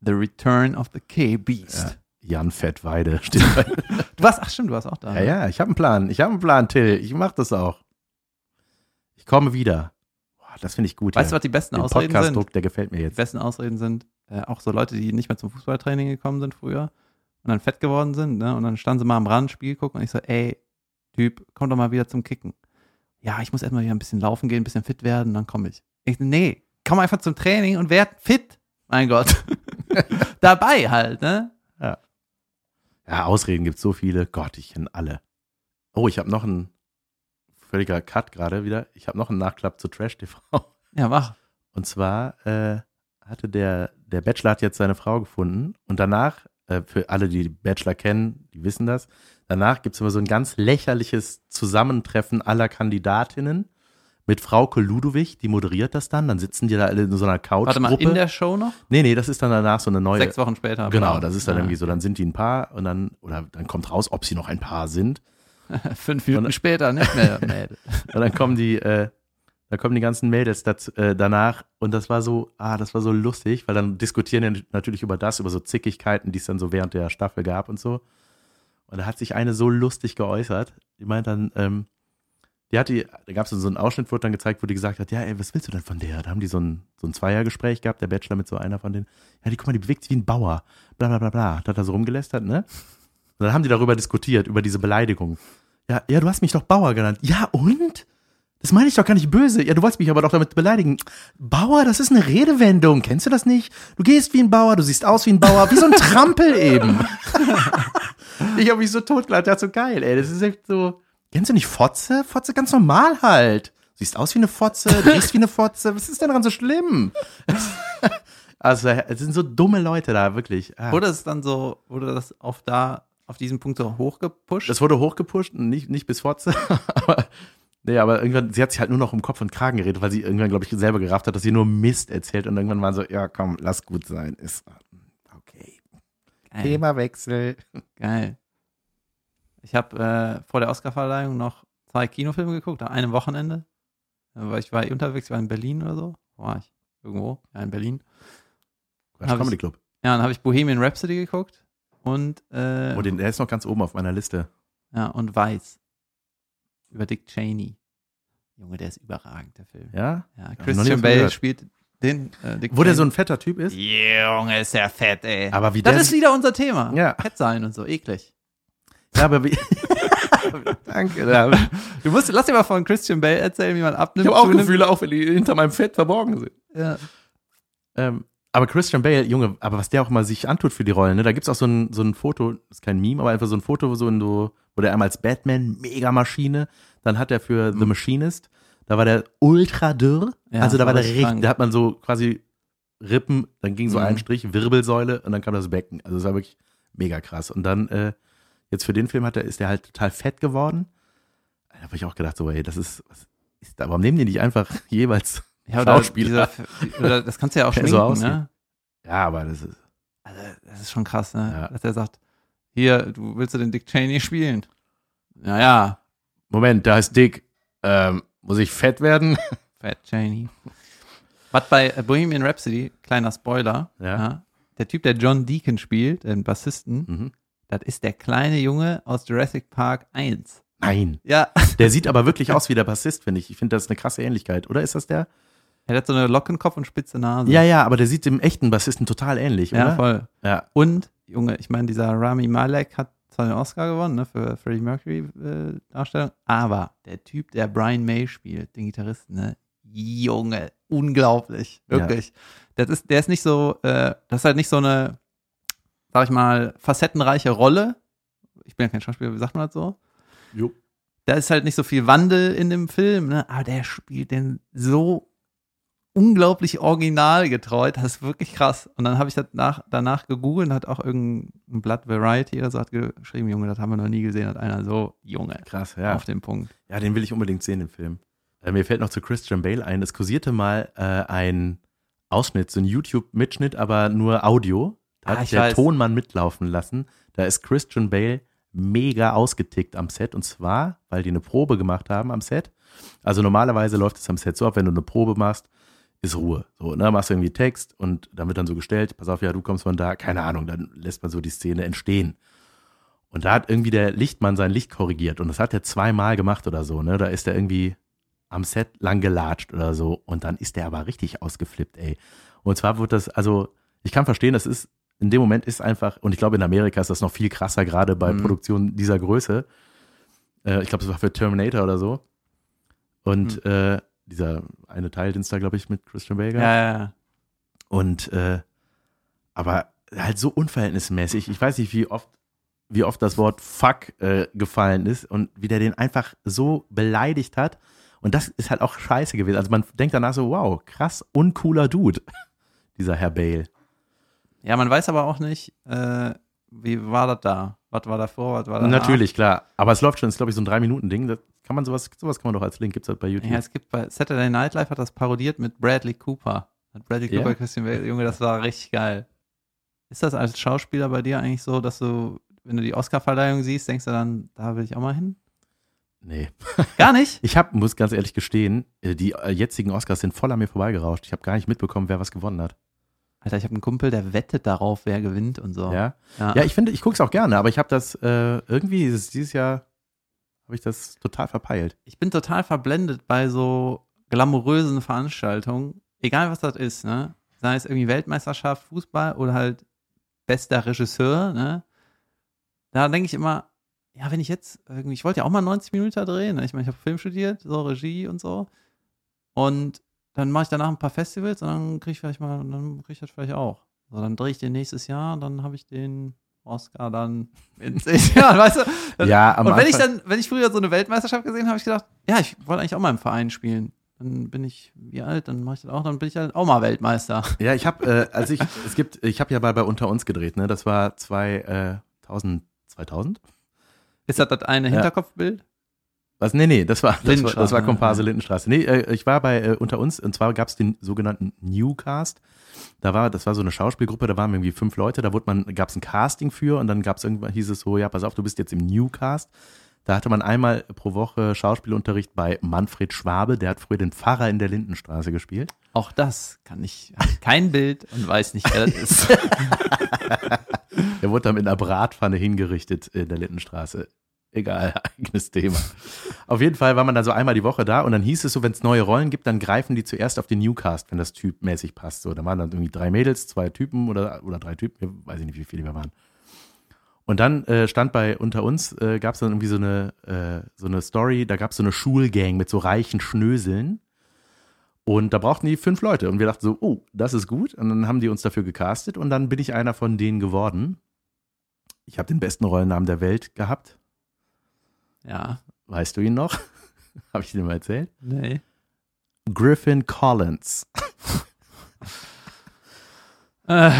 The Return of the K-Beast. Jan Fettweide <laughs> steht bei. Du warst, ach stimmt, du warst auch da. ja, ja, ich habe einen Plan. Ich habe einen Plan, Till. Ich mache das auch. Ich komme wieder. Boah, das finde ich gut. Weißt du, ja. was die besten Den Ausreden sind? Podcast-Druck, der gefällt mir Die jetzt. besten Ausreden sind äh, auch so Leute, die nicht mehr zum Fußballtraining gekommen sind früher und dann fett geworden sind, ne? Und dann standen sie mal am Rand, Spiel gucken und ich so, ey, Typ, komm doch mal wieder zum Kicken. Ja, ich muss erstmal wieder ein bisschen laufen gehen, ein bisschen fit werden, dann komme ich. Ich, nee, komm einfach zum Training und werd fit. Mein Gott. <laughs> Dabei halt, ne? Ja, Ausreden gibt so viele. Gott, ich kenne alle. Oh, ich habe noch einen völliger Cut gerade wieder. Ich habe noch einen Nachklapp zu Trash TV. Ja, wach. Und zwar äh, hatte der, der Bachelor hat jetzt seine Frau gefunden und danach, äh, für alle, die Bachelor kennen, die wissen das, danach gibt's immer so ein ganz lächerliches Zusammentreffen aller Kandidatinnen mit Frauke Ludowig, die moderiert das dann, dann sitzen die da alle in so einer Couch. Warte mal, in der Show noch? Nee, nee, das ist dann danach so eine neue. Sechs Wochen später. Genau, das ist dann Ja. irgendwie so, dann sind die ein Paar und dann, oder dann kommt raus, ob sie noch ein Paar sind. <laughs> Fünf Minuten Und- später, nicht mehr. <laughs> Und dann kommen die, äh, dann kommen die ganzen Mädels dazu, äh, danach und das war so, ah, das war so lustig, weil dann diskutieren die natürlich über das, über so Zickigkeiten, die es dann so während der Staffel gab und so. Und da hat sich eine so lustig geäußert. Die meint dann, ähm, die hat die, da gab es so einen Ausschnitt, wurde dann gezeigt, wo die gesagt hat, ja, ey, was willst du denn von der? Da haben die so ein, so ein Zweiergespräch gehabt, der Bachelor mit so einer von denen. Ja, die, guck mal, die bewegt sich wie ein Bauer. Bla, bla, bla, bla. Da hat er so rumgelästert, ne? Und dann haben die darüber diskutiert, über diese Beleidigung. Ja, ja, du hast mich doch Bauer genannt. Ja, und? Das meine ich doch gar nicht böse. Ja, du wolltest mich aber doch damit beleidigen. Bauer, das ist eine Redewendung. Kennst du das nicht? Du gehst wie ein Bauer, du siehst aus wie ein Bauer, wie so ein <laughs> Trampel eben. <laughs> ich habe mich so totgelacht. Das ist so geil, ey. Das ist echt so. Kennst du nicht Fotze? Fotze ganz normal halt. Du siehst aus wie eine Fotze, du riechst wie eine Fotze. Was ist denn daran so schlimm? <laughs> also, es sind so dumme Leute da, wirklich. Ah. Wurde es dann so, wurde das auf da, auf diesem Punkt so hochgepusht? Das wurde hochgepusht, nicht, nicht bis Fotze, aber, nee, aber irgendwann, sie hat sich halt nur noch um Kopf und Kragen geredet, weil sie irgendwann, glaube ich, selber gerafft hat, dass sie nur Mist erzählt und irgendwann waren so, ja, komm, lass gut sein, ist, okay. Geil. Themawechsel. Geil. Ich habe äh, vor der Oscarverleihung noch zwei Kinofilme geguckt, an einem Wochenende. Weil ich war unterwegs, ich war in Berlin oder so. Wo war ich? Irgendwo? Ja, in Berlin. Quatsch, Comedy ich- Club. Ja, dann habe ich Bohemian Rhapsody geguckt und äh, Oh, den, der ist noch ganz oben auf meiner Liste. ja, und Weiß. Über Dick Cheney. Junge, der ist überragend, der Film. Ja? Ja, Christian Bale spielt den äh, Dick Wo der Cheney. so ein fetter Typ ist. Junge, ist der fett, ey. Aber wie das der ist wieder unser Thema. Ja. Fett sein und so, eklig. Ja, aber wie. <laughs> Danke. Ich Du musst, lass dir mal von Christian Bale erzählen, wie man abnimmt. habe auch zunimmt. Gefühle, auch wenn die hinter meinem Fett verborgen sind. Ja. Ähm, aber Christian Bale, Junge, aber was der auch mal sich antut für die Rollen, ne? Da gibt's auch so ein, so ein Foto, ist kein Meme, aber einfach so ein Foto, wo so in so, wo der einmal als Batman, Mega-Maschine, dann hat er für The Machinist, da war der ultra dürr, Ja, also da war der richtig da hat man so quasi Rippen, dann ging so Mhm. ein Strich, Wirbelsäule und dann kam das Becken. Also das war wirklich mega krass. Und dann, äh, jetzt für den Film hat er, ist der halt total fett geworden. Da habe ich auch gedacht, so, ey, das ist, was ist da, warum nehmen die nicht einfach <laughs> jeweils Ja, oder, Schauspieler. dieser- oder das kannst du ja auch <laughs> so schminken, aussieht. ne? Ja, aber das ist, Also, das ist schon krass, ne? Ja. Dass er sagt, hier, du willst du den Dick Cheney spielen? Naja, Moment, da ist Dick. Ähm, muss ich fett werden? <laughs> Fat Cheney. Was bei Bohemian Rhapsody, kleiner Spoiler, Ja. der Typ, der John Deacon spielt, den Bassisten, Mhm. das ist der kleine Junge aus Jurassic Park 1. Nein. Ja, Der sieht aber wirklich <laughs> aus wie der Bassist, finde ich. Ich finde, das ist eine krasse Ähnlichkeit. Oder ist das der? Er hat so eine Lockenkopf und spitze Nase. Ja, ja, aber der sieht dem echten Bassisten total ähnlich, ja oder? voll. Ja. Und, Junge, ich meine, dieser Rami Malek hat zwar den Oscar gewonnen, ne, für Freddie Mercury äh, Darstellung, aber der Typ, der Brian May spielt, den Gitarristen, ne, Junge, unglaublich, Ja. wirklich. Das ist, der ist nicht so, äh, das ist halt nicht so eine, sag ich mal, facettenreiche Rolle. Ich bin ja kein Schauspieler, wie sagt man das so? Jo. Da ist halt nicht so viel Wandel in dem Film, ne, aber der spielt den so unglaublich originalgetreu. Das ist wirklich krass. Und dann habe ich das nach, danach gegoogelt und hat auch irgendein Blatt Variety oder so hat geschrieben, Junge, das haben wir noch nie gesehen, hat einer so, Junge, Krass, ja. auf den Punkt. Ja, den will ich unbedingt sehen, den Film. Äh, mir fällt noch zu Christian Bale ein. Es kursierte mal äh, ein Ausschnitt, so ein YouTube-Mitschnitt, aber nur Audio. Da Ah, hat der weiß. Tonmann mitlaufen lassen. Da ist Christian Bale mega ausgetickt am Set. Und zwar, weil die eine Probe gemacht haben am Set. Also normalerweise läuft es am Set so ab, wenn du eine Probe machst, ist Ruhe. So, ne, machst du irgendwie Text und dann wird dann so gestellt, pass auf, ja, du kommst von da, keine Ahnung, dann lässt man so die Szene entstehen. Und da hat irgendwie der Lichtmann sein Licht korrigiert und das hat er zweimal gemacht oder so, ne? Da ist er irgendwie am Set lang gelatscht oder so und dann ist der aber richtig ausgeflippt, ey. Und zwar wird das, also ich kann verstehen, das ist, in dem Moment ist einfach, und ich glaube in Amerika ist das noch viel krasser, gerade bei Mhm. Produktionen dieser Größe. Äh, ich glaube, es war für Terminator oder so. Und äh, dieser eine Teil, den es da, glaube ich, mit Christian Bale gab. Ja, ja, ja. Und äh, aber halt so unverhältnismäßig. Ich weiß nicht, wie oft, wie oft das Wort Fuck äh, gefallen ist und wie der den einfach so beleidigt hat. Und das ist halt auch scheiße gewesen. Also man denkt danach so, wow, krass, uncooler Dude. <laughs> dieser Herr Bale. Ja, man weiß aber auch nicht, äh, wie war das da? Was war davor, was war danach? Natürlich, klar. Aber es läuft schon, ist glaube ich so ein Drei-Minuten-Ding. Das kann man sowas, sowas kann man doch als Link, gibt's halt bei YouTube. Ja, es gibt bei Saturday Night Live hat das parodiert mit Bradley Cooper. Hat Bradley? Cooper, Christian Bale, Junge, das war richtig geil. Ist das als Schauspieler bei dir eigentlich so, dass du, wenn du die Oscar-Verleihung siehst, denkst du dann, da will ich auch mal hin? Nee. Gar nicht? <laughs> Ich habe, muss ganz ehrlich gestehen, äh, die äh, jetzigen Oscars sind voll an mir vorbeigerauscht. Ich habe gar nicht mitbekommen, wer was gewonnen hat. Alter, ich habe einen Kumpel, der wettet darauf, wer gewinnt und so. Ja, ja. ja ich finde, ich gucke es auch gerne, aber ich habe das äh, irgendwie, ist es dieses Jahr, habe ich das total verpeilt. ich bin total verblendet bei so glamourösen Veranstaltungen, egal was das ist, ne? Sei es irgendwie Weltmeisterschaft, Fußball oder halt bester Regisseur, ne? Da denke ich immer, ja, wenn ich jetzt irgendwie, ich wollte ja auch mal 90 Minuten drehen, ne? Ich meine, ich habe Film studiert, so Regie und so. Und dann mache ich danach ein paar Festivals und dann kriege ich vielleicht mal, dann kriege ich das vielleicht auch. So, dann drehe ich den nächstes Jahr und dann habe ich den Oscar dann <laughs> in zehn <laughs> Jahren, weißt du? Ja, am und wenn ich Anfang- dann, wenn ich früher so eine Weltmeisterschaft gesehen habe, habe ich gedacht, ja, ich wollte eigentlich auch mal im Verein spielen. Dann bin ich, wie alt, dann mache ich das auch, dann bin ich halt auch mal Weltmeister. Ja, ich habe, äh, als ich, es gibt, ich habe ja mal bei Unter uns gedreht, ne? Das war zwei, äh, 1000, 2000? Ist das das eine. Hinterkopfbild? Was? Nee, nee, das war, das war, das war Komparse. Lindenstraße. Nee, äh, ich war bei äh, Unter uns und zwar gab es den sogenannten Newcast. Da war, das war so eine Schauspielgruppe, da waren irgendwie fünf Leute, da wurde man, gab es ein Casting für und dann gab es irgendwann, hieß es so, ja, pass auf, du bist jetzt im Newcast. Da hatte man einmal pro Woche Schauspielunterricht bei Manfred Schwabe, der hat früher den Pfarrer in der Lindenstraße gespielt. Auch das kann ich, kein Bild und weiß nicht, wer das ist. <laughs> Der wurde dann mit einer Bratpfanne hingerichtet in der Lindenstraße. Egal, <laughs> eigenes Thema. Auf jeden Fall war man dann so einmal die Woche da und dann hieß es so, wenn es neue Rollen gibt, dann greifen die zuerst auf den Newcast, wenn das typmäßig passt. So, da waren dann irgendwie drei Mädels, zwei Typen oder, oder drei Typen, weiß ich nicht, wie viele wir waren. Und dann äh, stand bei unter uns, äh, gab es dann irgendwie so eine, äh, so eine Story, da gab es so eine Schulgang mit so reichen Schnöseln. Und da brauchten die fünf Leute. Und wir dachten so, oh, das ist gut. Und dann haben die uns dafür gecastet und dann bin ich einer von denen geworden. Ich habe den besten Rollennamen der Welt gehabt. Ja, Weißt du ihn noch? <laughs> habe ich dir mal erzählt? nee. Griffin Collins. <laughs> Äh,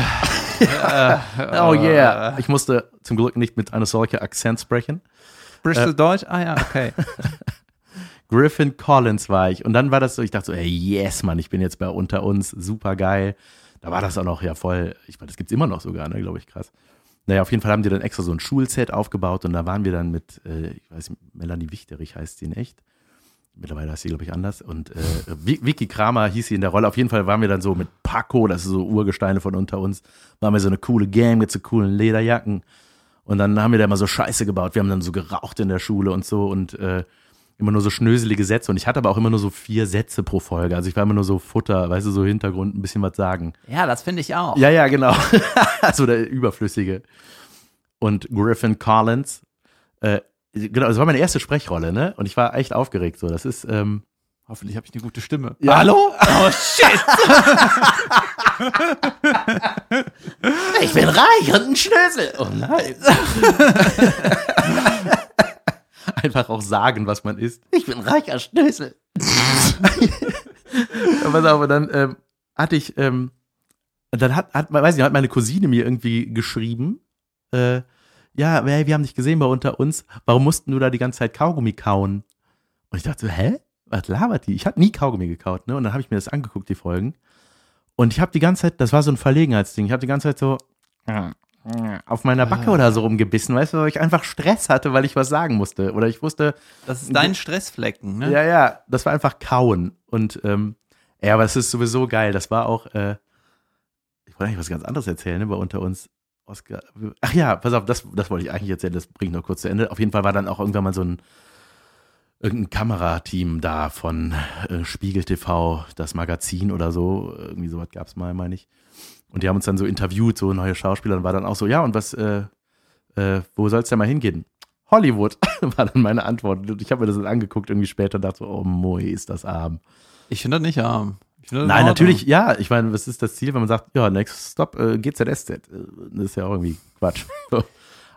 Oh yeah. Ich musste zum Glück nicht mit einer solchen Akzent sprechen. Bristol Äh. Deutsch? Ah ja, okay. <laughs> Griffin Collins war ich. Und dann war das so, ich dachte so, ey, yes, Mann, ich bin jetzt bei unter uns, super geil. Da war das auch noch ja voll, ich meine, das gibt's immer noch sogar, ne, glaube ich, krass. Naja, auf jeden Fall haben die dann extra so ein Schulset aufgebaut und da waren wir dann mit, äh, ich weiß nicht, Melanie Wichterich heißt sie in echt. Mittlerweile heißt sie, glaube ich, anders. Und äh, Vi- Vicky Kramer hieß sie in der Rolle. Auf jeden Fall waren wir dann so mit Paco, das ist so Urgesteine von unter uns, waren wir so eine coole Gang mit so coolen Lederjacken. Und dann haben wir da immer so Scheiße gebaut. Wir haben dann so geraucht in der Schule und so und äh, immer nur so schnöselige Sätze. Und ich hatte aber auch immer nur so vier Sätze pro Folge. Also ich war immer nur so Futter, weißt du, so Hintergrund, ein bisschen was sagen. Ja, das finde ich auch. Ja, ja, genau. <laughs> also der Überflüssige. Und Griffin Collins, äh, genau, das war meine erste Sprechrolle, ne? Und ich war echt aufgeregt. So, das ist, ähm, Hoffentlich habe ich eine gute Stimme. Ja. Hallo? <laughs> Oh shit. <laughs> ich bin reich und ein Schnösel. Oh nein. <laughs> Einfach auch sagen, was man ist. Ich bin reicher Schnösel. <laughs> Pass auf, und dann ähm, hatte ich, ähm, dann hat, hat, weiß nicht, hat meine Cousine mir irgendwie geschrieben, äh, ja, wir haben dich gesehen bei unter uns, warum mussten du da die ganze Zeit Kaugummi kauen? Und ich dachte so, hä? Was labert die? Ich habe nie Kaugummi gekaut, ne? Und dann habe ich mir das angeguckt, die Folgen. Und ich habe die ganze Zeit, das war so ein Verlegenheitsding, ich habe die ganze Zeit so auf meiner Backe oder so rumgebissen, weißt du, weil ich einfach Stress hatte, weil ich was sagen musste. Oder ich wusste, Das ist dein Stressflecken, ne? ja, ja, das war einfach kauen. Und ähm, ja, aber es ist sowieso geil. Das war auch, äh, ich wollte eigentlich was ganz anderes erzählen, ne, bei unter uns. Oscar. Ach ja, pass auf, das, das wollte ich eigentlich erzählen, das bringe ich noch kurz zu Ende. Auf jeden Fall war dann auch irgendwann mal so ein irgendein Kamerateam da von äh, Spiegel TV, das Magazin oder so. Irgendwie sowas gab es mal, meine ich. Und die haben uns dann so interviewt, so neue Schauspieler, und war dann auch so, ja, und was, äh, äh, wo soll's denn mal hingehen? Hollywood, <laughs> war dann meine Antwort. Und ich habe mir das dann angeguckt irgendwie später und dachte so, oh Moi, ist das arm. Ich finde das nicht arm. Nein, Ordnung. natürlich, ja. Ich meine, was ist das Ziel, wenn man sagt, ja, next stop, äh, GZSZ. Äh, Das ist ja auch irgendwie Quatsch. <laughs>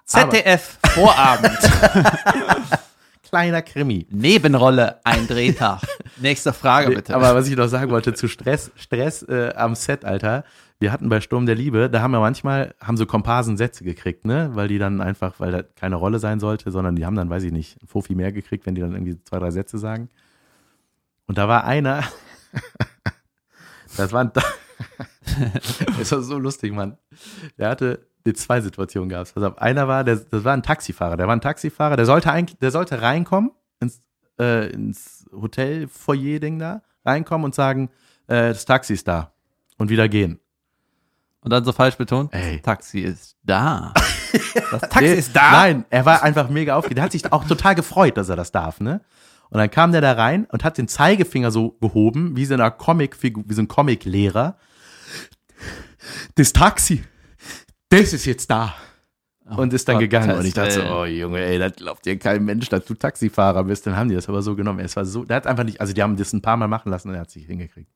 ZDF, Vorabend, <laughs> Kleiner Krimi. Nebenrolle, ein Drehtag. Nächste Frage bitte. Aber was ich noch sagen wollte zu Stress, Stress äh, am Set, Alter. Wir hatten bei Sturm der Liebe, da haben wir manchmal, haben so Komparsen Sätze gekriegt, ne? Weil die dann einfach, weil das keine Rolle sein sollte, sondern die haben dann, weiß ich nicht, ein Fofi mehr gekriegt, wenn die dann irgendwie zwei, drei Sätze sagen. Und da war einer, <laughs> das war ein, <laughs> das war so lustig, Mann. Der hatte die zwei Situationen gehabt. Also einer war, der, das war ein Taxifahrer, der war ein Taxifahrer, der sollte eigentlich, der sollte reinkommen ins, äh, ins Hotelfoyer-Ding da, reinkommen und sagen, äh, das Taxi ist da und wieder gehen. Und dann so falsch betont, Ey. das Taxi ist da. <laughs> Das Taxi Nee, ist da. Nein, er war einfach mega aufgeregt. Der hat sich auch total gefreut, dass er das darf, ne? Und dann kam der da rein und hat den Zeigefinger so gehoben, wie so einer Comic, wie so ein Comic-Lehrer. Das Taxi, das ist jetzt da. Und ist dann Gott, gegangen. Und ich dachte so, oh Junge, ey, das glaubt dir kein Mensch, dass du Taxifahrer bist. Dann haben die das aber so genommen. Es war so, der hat einfach nicht, also die haben das ein paar Mal machen lassen und er hat sich hingekriegt.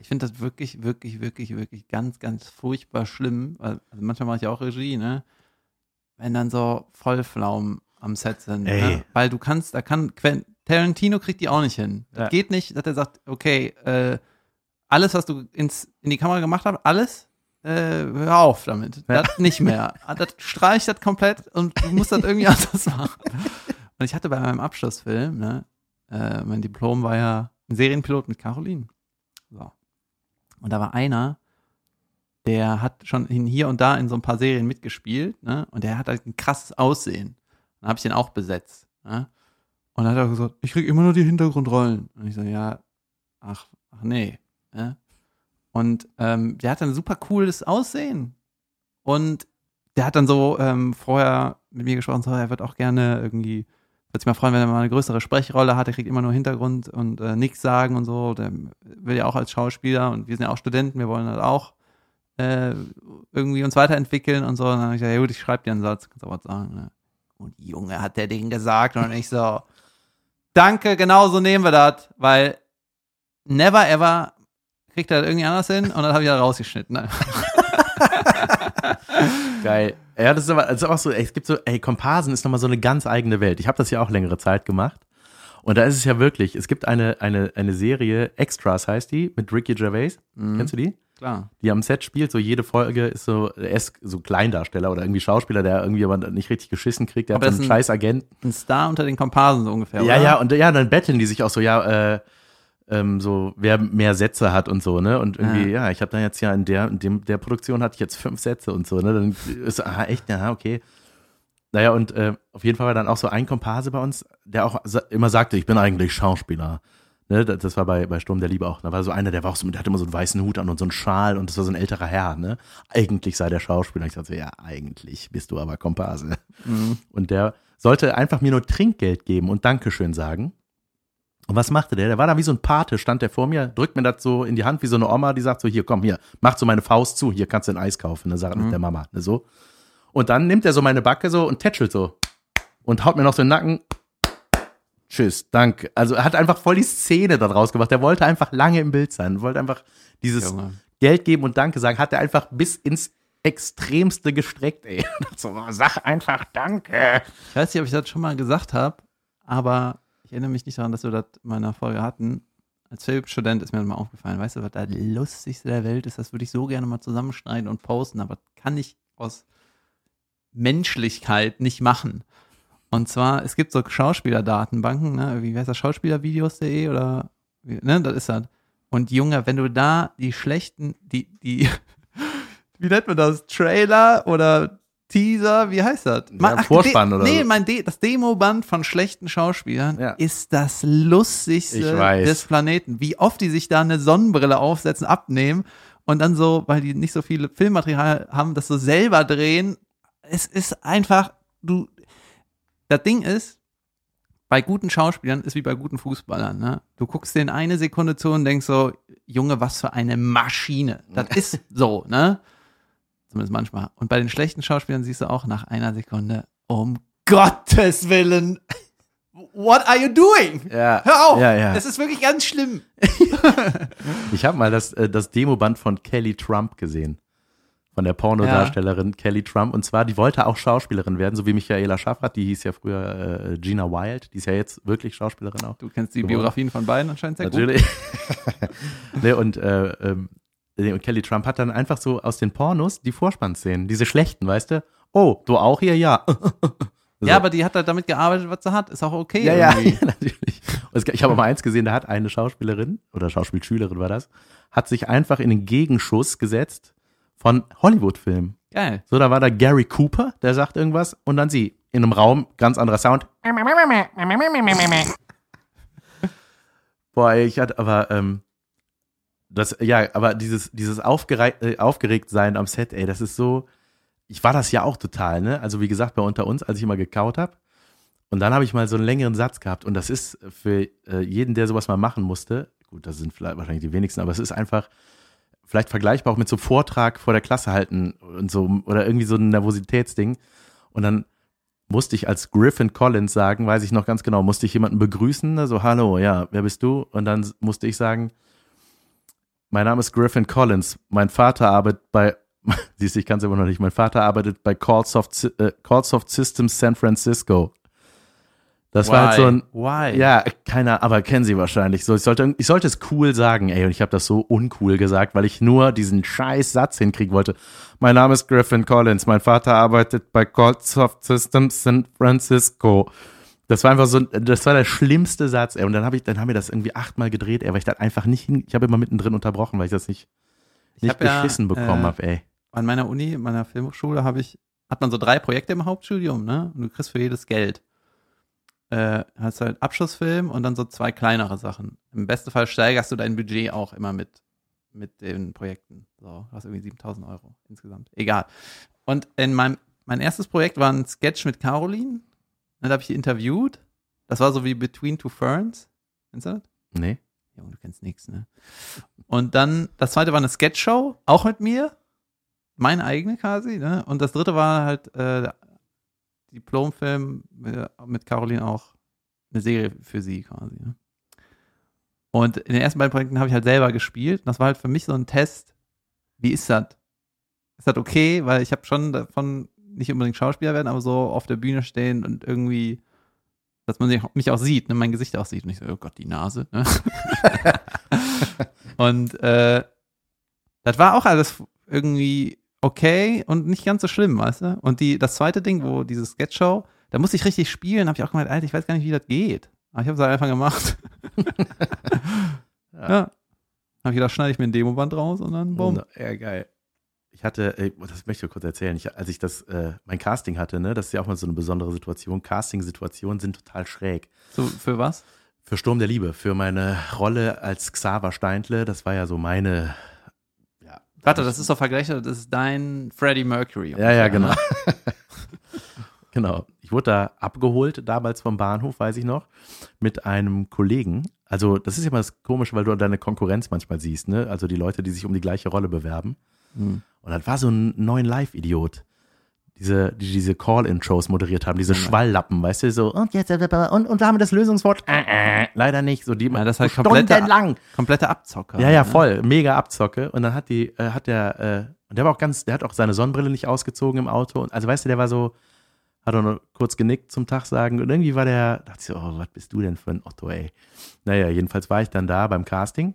Ich finde das wirklich, wirklich, wirklich, wirklich ganz, ganz furchtbar schlimm. Also manchmal mache ich auch Regie, ne? Wenn dann so Vollflaumen am Set sind. Ne? Weil du kannst, da kann, Tarantino kriegt die auch nicht hin. Das Ja. geht nicht, dass er sagt, okay, äh, alles, was du ins, in die Kamera gemacht hast, alles, äh, hör auf damit. Ja. Das nicht mehr. <laughs> Das streicht das komplett und du musst das irgendwie <laughs> anders machen. Und ich hatte bei meinem Abschlussfilm, ne, äh, mein Diplom war ja ein Serienpilot mit Caroline. Und da war einer, der hat schon hier und da in so ein paar Serien mitgespielt, ne? Und der hat halt ein krasses Aussehen. Dann habe ich den auch besetzt. Ne? Und dann hat er gesagt, ich krieg immer nur die Hintergrundrollen. Und ich so, ja, ach, ach nee. Ne? Und ähm, der hat dann super cooles Aussehen. Und der hat dann so ähm, vorher mit mir gesprochen, so, er wird auch gerne irgendwie, würde sich mal freuen, wenn er mal eine größere Sprechrolle hat. Er kriegt immer nur Hintergrund und äh, nichts sagen und so. Der will ja auch als Schauspieler und wir sind ja auch Studenten, wir wollen halt auch äh, irgendwie uns weiterentwickeln und so. Und dann habe ich gesagt, ja gut, ich schreibe dir einen Satz, kannst du was sagen. Ne? Und Junge, hat der Ding gesagt und ich so, danke, genau so nehmen wir das, weil never ever kriegt er das irgendwie anders hin und dann habe ich da rausgeschnitten. <laughs> Geil. Ja, das ist aber, das ist auch so, ey, es gibt so, ey, Komparsen ist nochmal so eine ganz eigene Welt. Ich habe das ja auch längere Zeit gemacht. Und da ist es ja wirklich, es gibt eine, eine, eine Serie, Extras heißt die, mit Ricky Gervais. Mhm. Kennst du die? Klar. Die am Set spielt, so jede Folge ist so, er ist so Kleindarsteller oder irgendwie Schauspieler, der irgendwie aber nicht richtig geschissen kriegt, der Aber hat so einen scheiß Agent. Ein Star unter den Komparsen so ungefähr, Ja, oder? ja, und ja, dann betteln die sich auch so, ja, äh, ähm, so, wer mehr Sätze hat und so, ne? Und irgendwie, ja, ich habe dann jetzt ja in der, in dem, der Produktion hatte ich jetzt fünf Sätze und so, ne? Dann ist, so, ah, echt, ja, okay. Naja, und äh, auf jeden Fall war dann auch so ein Komparse bei uns, der auch sa immer sagte, ich bin eigentlich Schauspieler. Ne, das, das war bei, bei Sturm der Liebe auch. Da war so einer, der war auch so, der hatte immer so einen weißen Hut an und so einen Schal und das war so ein älterer Herr, ne? Eigentlich sei der Schauspieler. Ich dachte so, ja, eigentlich bist du aber Komparse. Mhm. Und der sollte einfach mir nur Trinkgeld geben und Dankeschön sagen. Und was machte der? Der war da wie so ein Pate, stand der vor mir, drückt mir das so in die Hand wie so eine Oma, die sagt so, hier, komm, hier, mach so meine Faust zu, hier kannst du ein Eis kaufen, ne, sagt Mhm. der Mama, ne, so. Und dann nimmt er so meine Backe so und tätschelt so und haut mir noch so den Nacken. Tschüss, danke. Also er hat einfach voll die Szene da draus gemacht. Der wollte einfach lange im Bild sein, wollte einfach dieses Junge. Geld geben und Danke sagen, hat er einfach bis ins Extremste gestreckt, ey. <laughs> So, sag einfach Danke. Ich weiß nicht, ob ich das schon mal gesagt habe, aber ich erinnere mich nicht daran, dass wir das in meiner Folge hatten. Als Filmstudent ist mir das mal aufgefallen. Weißt du, was das Lustigste der Welt ist? Das würde ich so gerne mal zusammenschneiden und posten, aber kann ich aus Menschlichkeit nicht machen. Und zwar, es gibt so Schauspielerdatenbanken, ne? wie heißt das, Schauspielervideos.de oder, ne, das ist das. Und Junge, wenn du da die schlechten, die, die, <laughs> wie nennt man das, Trailer oder Teaser, wie heißt das? Ja, Vorspann De oder Nee, mein De das Demoband von schlechten Schauspielern Ja. ist das lustigste des Planeten. Wie oft die sich da eine Sonnenbrille aufsetzen, abnehmen und dann so, weil die nicht so viele Filmmaterial haben, das so selber drehen. Es ist einfach, du, das Ding ist, bei guten Schauspielern ist wie bei guten Fußballern, ne? Du guckst denen eine Sekunde zu und denkst so, Junge, was für eine Maschine. Das <laughs> ist so, ne? Zumindest manchmal. Und bei den schlechten Schauspielern siehst du auch nach einer Sekunde, um Gottes Willen, what are you doing? Ja. Hör auf! Ja, ja. Es ist wirklich ganz schlimm. <laughs> Ich habe mal das, äh, das Demoband von Kelly Trump gesehen. Von der Pornodarstellerin Kelly Trump. Und zwar, die wollte auch Schauspielerin werden, so wie Michaela Schaffrath. Die hieß ja früher äh, Gina Wild. Die ist ja jetzt wirklich Schauspielerin auch. Du kennst die Geworden. Biografien von beiden anscheinend sehr gut. Natürlich. <laughs> ne, und äh, ähm, äh, und Kelly Trump hat dann einfach so aus den Pornos die Vorspannszenen, diese schlechten, weißt du? Oh, du auch hier? Ja. <laughs> So. Ja, aber die hat halt damit gearbeitet, was sie hat. Ist auch okay. Ja, ja, irgendwie. <laughs> ja, natürlich. Und ich habe mal eins gesehen, da hat eine Schauspielerin oder Schauspielschülerin war das, hat sich einfach in den Gegenschuss gesetzt von Hollywood-Filmen. Geil. So, da war da Gary Cooper, der sagt irgendwas und dann sie in einem Raum, ganz anderer Sound. <laughs> Boah, ich hatte aber, ähm, das, ja, aber dieses, dieses äh, aufgeregt sein am Set, ey, das ist so, ich war das ja auch total, ne? Also wie gesagt, bei unter uns, als ich immer gekaut habe. Und dann habe ich mal so einen längeren Satz gehabt und das ist für äh, jeden, der sowas mal machen musste, gut, das sind vielleicht wahrscheinlich die wenigsten, aber es ist einfach vielleicht vergleichbar auch mit so einem Vortrag vor der Klasse halten und so oder irgendwie so ein Nervositätsding. Und dann musste ich als Griffin Collins sagen, weiß ich noch ganz genau, musste ich jemanden begrüßen, ne, so hallo, ja, wer bist du? Und dann musste ich sagen, mein Name ist Griffin Collins, mein Vater arbeitet bei, <laughs> siehst du, ich kann es immer noch nicht, mein Vater arbeitet bei Callsoft, äh, Callsoft Systems San Francisco. Das war halt so ein, Why? ja, keiner, aber kennen sie wahrscheinlich. So, ich sollte, ich sollte es cool sagen, ey, und ich habe das so uncool gesagt, weil ich nur diesen scheiß Satz hinkriegen wollte. Mein Name ist Griffin Collins, mein Vater arbeitet bei Callsoft Systems San Francisco. Das war einfach so, das war der schlimmste Satz, ey. Und dann habe ich, dann haben wir das irgendwie achtmal gedreht, ey, weil ich das einfach nicht hin, ich habe immer mittendrin unterbrochen, weil ich das nicht, Ich nicht hab ja, geschissen bekommen äh, hab, ey. An meiner Uni, in meiner Filmhochschule, habe ich, hat man so drei Projekte im Hauptstudium, ne? Und du kriegst für jedes Geld. Äh, hast halt Abschlussfilm und dann so zwei kleinere Sachen. Im besten Fall steigerst du dein Budget auch immer mit, mit den Projekten. So, du hast irgendwie 7000 Euro insgesamt. Egal. Und in meinem, mein erstes Projekt war ein Sketch mit Caroline. Dann habe ich die interviewt. Das war so wie Between Two Ferns. Kennst du das? Nee. Junge, du kennst nichts, ne? Und dann, das zweite war eine Sketchshow, auch mit mir. Meine eigene quasi, ne? Und das dritte war halt äh, Diplomfilm äh, mit Caroline auch eine Serie für sie quasi, ne? Und in den ersten beiden Projekten habe ich halt selber gespielt. Und das war halt für mich so ein Test. Wie ist das? Ist das okay? Weil ich habe schon davon nicht unbedingt Schauspieler werden, aber so auf der Bühne stehen und irgendwie, dass man mich auch sieht, ne, mein Gesicht auch sieht. Und ich so, oh Gott, die Nase. Ne? <laughs> und äh, das war auch alles irgendwie okay und nicht ganz so schlimm, weißt du? Und die, das zweite Ding, wo diese Sketchshow, da musste ich richtig spielen, habe ich auch gemeint, Alter, ich weiß gar nicht, wie das geht. Aber ich habe es halt einfach gemacht. <laughs> Ja. ja. Habe ich gedacht, schneide ich mir ein Demoband raus und dann bumm. Ja, geil. Ich hatte, ey, das möchte ich kurz erzählen, ich, als ich das, äh, mein Casting hatte, ne, das ist ja auch mal so eine besondere Situation. Casting-Situationen sind total schräg. So, für was? Für Sturm der Liebe, für meine Rolle als Xaver Steintle, das war ja so meine, ja. Warte, das ist doch vergleichbar, das ist dein Freddie Mercury. Ja, ja, genau. ne? <laughs> genau. Ich wurde da abgeholt, damals vom Bahnhof, weiß ich noch, mit einem Kollegen. Also, das ist ja mal das Komische, weil du deine Konkurrenz manchmal siehst, ne? Also die Leute, die sich um die gleiche Rolle bewerben. Hm. Und das war so ein neuen Live-Idiot. Diese, die diese Call-In-Shows moderiert haben, diese Ja. Schwalllappen, weißt du, so, und jetzt, und, und da haben wir das Lösungswort, äh, äh, leider nicht, so die Ja, das halt komplette- stundenlang. Komplette Abzocker. Ja, ja, voll, mega Abzocke. Und dann hat die, äh, hat der, äh, und der war auch ganz, der hat auch seine Sonnenbrille nicht ausgezogen im Auto. Und, also weißt du, der war so, hat auch noch kurz genickt zum Tag sagen. Und irgendwie war der, dachte ich so, oh, was bist du denn für ein Otto, ey. Naja, jedenfalls war ich dann da beim Casting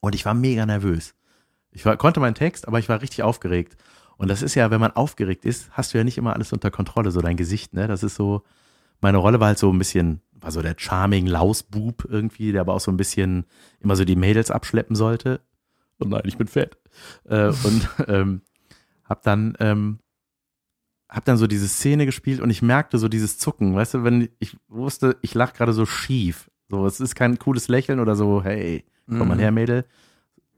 und ich war mega nervös. Ich war, konnte meinen Text, aber ich war richtig aufgeregt. Und das ist ja, wenn man aufgeregt ist, hast du ja nicht immer alles unter Kontrolle, so dein Gesicht, ne? Das ist so, meine Rolle war halt so ein bisschen, war so der charming Lausbub irgendwie, der aber auch so ein bisschen immer so die Mädels abschleppen sollte. Und nein, ich bin fett. Äh, und <laughs> ähm, hab dann, ähm, hab dann so diese Szene gespielt und ich merkte so dieses Zucken, weißt du, wenn ich wusste, ich lach gerade so schief. So, es ist kein cooles Lächeln oder so, hey, komm mal Mhm. her, Mädel.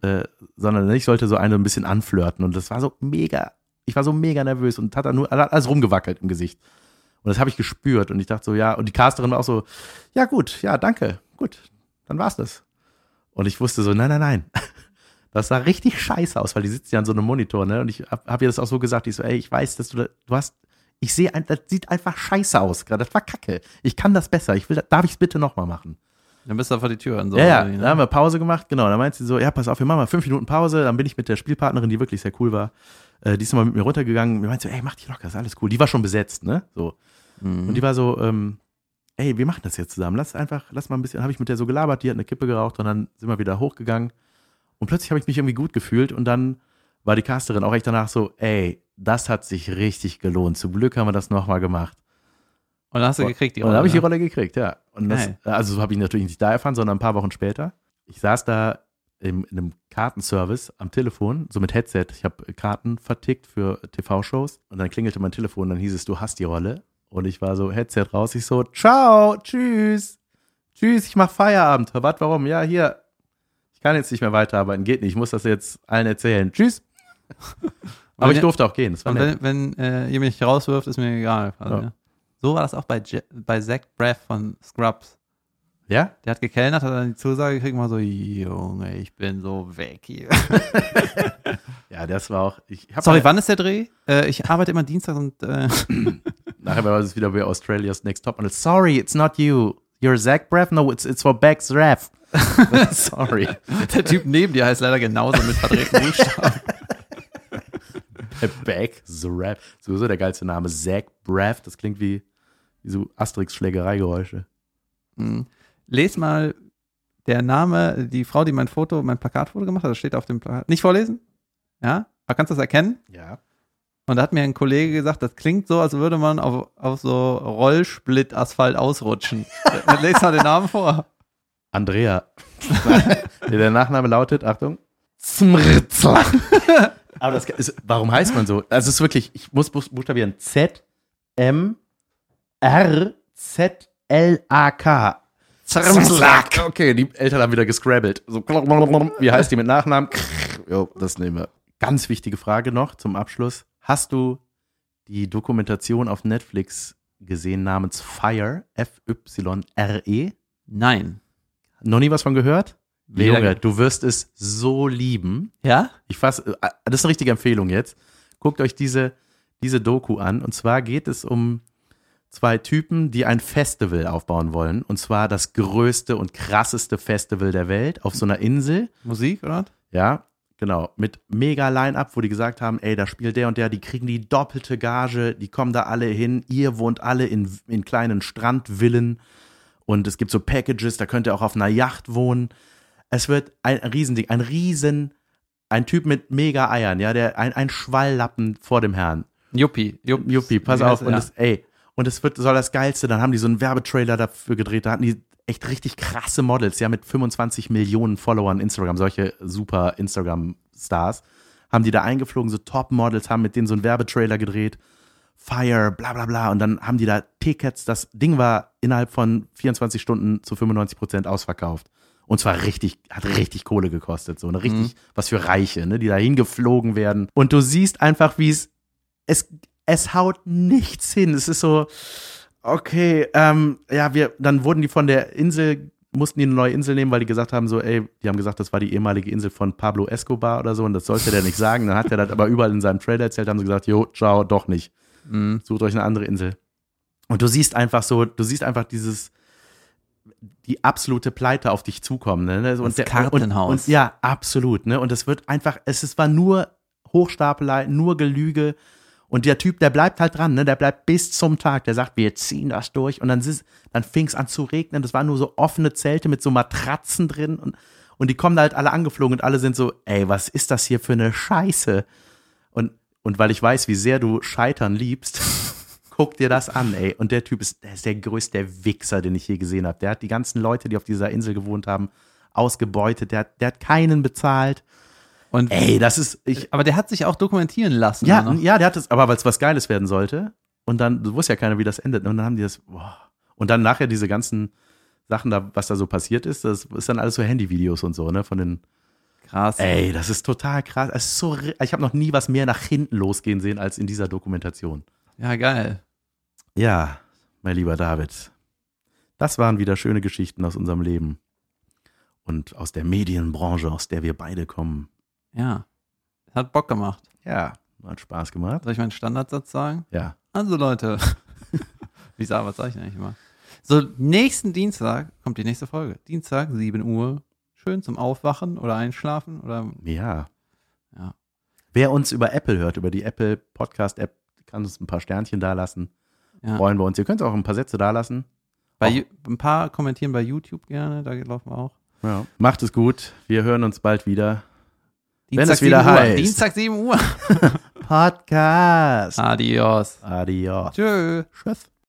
Äh, sondern ich sollte so eine ein bisschen anflirten und das war so mega, ich war so mega nervös und hat dann nur alles rumgewackelt im Gesicht. Und das habe ich gespürt und ich dachte so, ja, und die Casterin war auch so, ja gut, ja, danke, gut, dann war's das. Und ich wusste so, nein, nein, nein. <laughs> Das sah richtig scheiße aus, weil die sitzt ja an so einem Monitor, ne? Und ich hab, hab ihr das auch so gesagt, ich so, ey, ich weiß, dass du da, du hast, ich sehe, das sieht einfach scheiße aus gerade, das war kacke. Ich kann das besser, ich will, darf ich es bitte nochmal machen? Dann bist du vor die Tür und so. ja, ja, ne? da haben wir Pause gemacht, genau. Dann meint sie so, ja, pass auf, wir machen mal fünf Minuten Pause. Dann bin ich mit der Spielpartnerin, die wirklich sehr cool war, äh, die ist nochmal mit mir runtergegangen. Mir meinte so, ey, mach dich locker, ist alles cool. Die war schon besetzt, ne? So. Mhm. Und die war so, ähm, ey, wir machen das jetzt zusammen. Lass einfach, lass mal ein bisschen, habe ich mit der so gelabert, die hat eine Kippe geraucht und dann sind wir wieder hochgegangen. Und plötzlich habe ich mich irgendwie gut gefühlt und dann war die Casterin auch echt danach so, ey, das hat sich richtig gelohnt. Zum Glück haben wir das nochmal gemacht. Und dann hast du gekriegt die Und dann habe ich die ne? Rolle gekriegt, ja. Und das, Geil. also so habe ich natürlich nicht da erfahren, sondern ein paar Wochen später. Ich saß da im, in einem Kartenservice am Telefon, so mit Headset. Ich habe Karten vertickt für TV-Shows und dann klingelte mein Telefon, dann hieß es, du hast die Rolle. Und ich war so, Headset raus, ich so, ciao, tschüss, tschüss, ich mach Feierabend. Was, warum? Ja, hier, ich kann jetzt nicht mehr weiterarbeiten, geht nicht, ich muss das jetzt allen erzählen. Tschüss. <laughs> Aber Wenn ich durfte auch gehen, das war wenn, wenn äh, ihr mich rauswirft, ist mir egal. quasi, Ja. ne? So war das auch bei, Je bei Zach Braff von Scrubs. Ja? Der hat gekellnert, hat dann die Zusage gekriegt, mal so, Junge, ich bin so weg hier. <laughs> Ja, das war auch, Sorry, wann ist der Dreh? Äh, ich arbeite immer Dienstag und äh, <clears throat> Nachher war es wieder bei Australia's Next Top Model. Sorry, it's not you. You're Zach Braff? No, it's, it's for Bex Raff. <laughs> Sorry. der Typ neben dir heißt leider genauso mit verdrehten <laughs> Buchstaben. Beck Raff. Sowieso der geilste Name. Zach Braff. Das klingt wie so Asterix-Schlägereigeräusche. Mhm. Les mal der Name, die Frau, die mein Foto, mein Plakatfoto gemacht hat, das steht auf dem Plakat. Nicht vorlesen? Ja? Aber kannst du das erkennen? Ja. Und da hat mir ein Kollege gesagt, das klingt so, als würde man auf, auf so Rollsplit-Asphalt ausrutschen. <laughs> Lest mal den Namen vor. Andrea. <laughs> der Nachname lautet, Achtung, Zmrzla. <laughs> Aber das ist, warum heißt man so? Also es ist wirklich, ich muss buch- buchstabieren. Z, M, R, Z, L, A, K. Zmrzlak. Okay, die Eltern haben wieder gescrabbelt. So, wie heißt die mit Nachnamen? Jo, das nehmen wir. Ganz wichtige Frage noch zum Abschluss. Hast du die Dokumentation auf Netflix gesehen namens Fire? F-Y-R-E? Nein. Noch nie was von gehört? Junge, ge- du wirst es so lieben. Ja? Ich fass, äh, das ist eine richtige Empfehlung jetzt. Guckt euch diese, diese Doku an. Und zwar geht es um zwei Typen, die ein Festival aufbauen wollen. Und zwar das größte und krasseste Festival der Welt auf so einer Insel. Musik, oder? Ja, genau. Mit mega Line-Up, wo die gesagt haben, ey, da spielt der und der, die kriegen die doppelte Gage, die kommen da alle hin. Ihr wohnt alle in, in kleinen Strandvillen. Und es gibt so Packages, da könnt ihr auch auf einer Yacht wohnen. Es wird ein Riesending, ein Riesen, ein Typ mit mega Eiern, ja, der, ein, ein Schwalllappen vor dem Herrn. Juppie. Jupp, Juppie, pass auf. Und Ja. es, ey, und es wird, soll das Geilste, dann haben die so einen Werbetrailer dafür gedreht, da hatten die echt richtig krasse Models, ja, mit 25 Millionen Followern Instagram, solche super Instagram-Stars, haben die da eingeflogen, so Top-Models, haben mit denen so einen Werbetrailer gedreht, Fire, bla bla bla, und dann haben die da Tickets, das Ding war innerhalb von 24 Stunden zu 95 Prozent ausverkauft. Und zwar richtig, hat richtig Kohle gekostet, so, ne, richtig, was für Reiche, ne, die da hingeflogen werden. Und du siehst einfach, wie es, es, es haut nichts hin. Es ist so, okay, ähm, ja, wir, dann wurden die von der Insel, mussten die eine neue Insel nehmen, weil die gesagt haben, so, ey, die haben gesagt, das war die ehemalige Insel von Pablo Escobar oder so, und das sollte der nicht sagen. Dann hat er das aber überall in seinem Trailer erzählt, haben sie gesagt, jo, ciao, doch nicht. Mhm. Sucht euch eine andere Insel. Und du siehst einfach so, du siehst einfach dieses, die absolute Pleite auf dich zukommen. Ne? Das Und Kartenhaus. Und, und, ja, absolut. Ne? Und es wird einfach, es ist, war nur Hochstapelei, nur Gelüge. Und der Typ, der bleibt halt dran, ne? Der bleibt bis zum Tag. Der sagt, wir ziehen das durch. Und dann, dann fing es an zu regnen. Das waren nur so offene Zelte mit so Matratzen drin. Und, und die kommen halt alle angeflogen und alle sind so, ey, was ist das hier für eine Scheiße? Und, und weil ich weiß, wie sehr du Scheitern liebst, <laughs> guck dir das an, ey. Und der Typ ist, der ist der größte Wichser, den ich je gesehen habe. Der hat die ganzen Leute, die auf dieser Insel gewohnt haben, ausgebeutet. Der, der hat keinen bezahlt. Und, Ey, das ist, ich, aber der hat sich auch dokumentieren lassen. ja, ne? ja, der hat es, aber weil es was Geiles werden sollte. Und dann, du wusst ja keiner, wie das endet. Und dann haben die das, boah. Und dann nachher diese ganzen Sachen da, was da so passiert ist, das ist dann alles so Handyvideos und so, ne, von den, Krass. ey, das ist total krass. Ist so, ich habe noch nie was mehr nach hinten losgehen sehen als in dieser Dokumentation. Ja, geil. Ja, mein lieber David, das waren wieder schöne Geschichten aus unserem Leben. Und aus der Medienbranche, aus der wir beide kommen. Ja. Hat Bock gemacht. Ja, hat Spaß gemacht. Soll ich meinen Standardsatz sagen? Ja. Also Leute, <laughs> wie sag, was sag ich eigentlich immer? So, nächsten Dienstag kommt die nächste Folge. Dienstag, 7 Uhr. Schön zum Aufwachen oder Einschlafen oder Ja. Ja. Wer uns über Apple hört, über die Apple Podcast App, kann uns ein paar Sternchen dalassen. ja. Freuen wir uns. Ihr könnt auch ein paar Sätze dalassen. Bei, ein paar kommentieren bei YouTube gerne, da laufen wir auch. Ja. Macht es gut. Wir hören uns bald wieder. Wenn Dienstag es wieder 7 Uhr. heißt. Dienstag 7 Uhr. <laughs> Podcast. Adios. Adios. Tschö. Tschüss.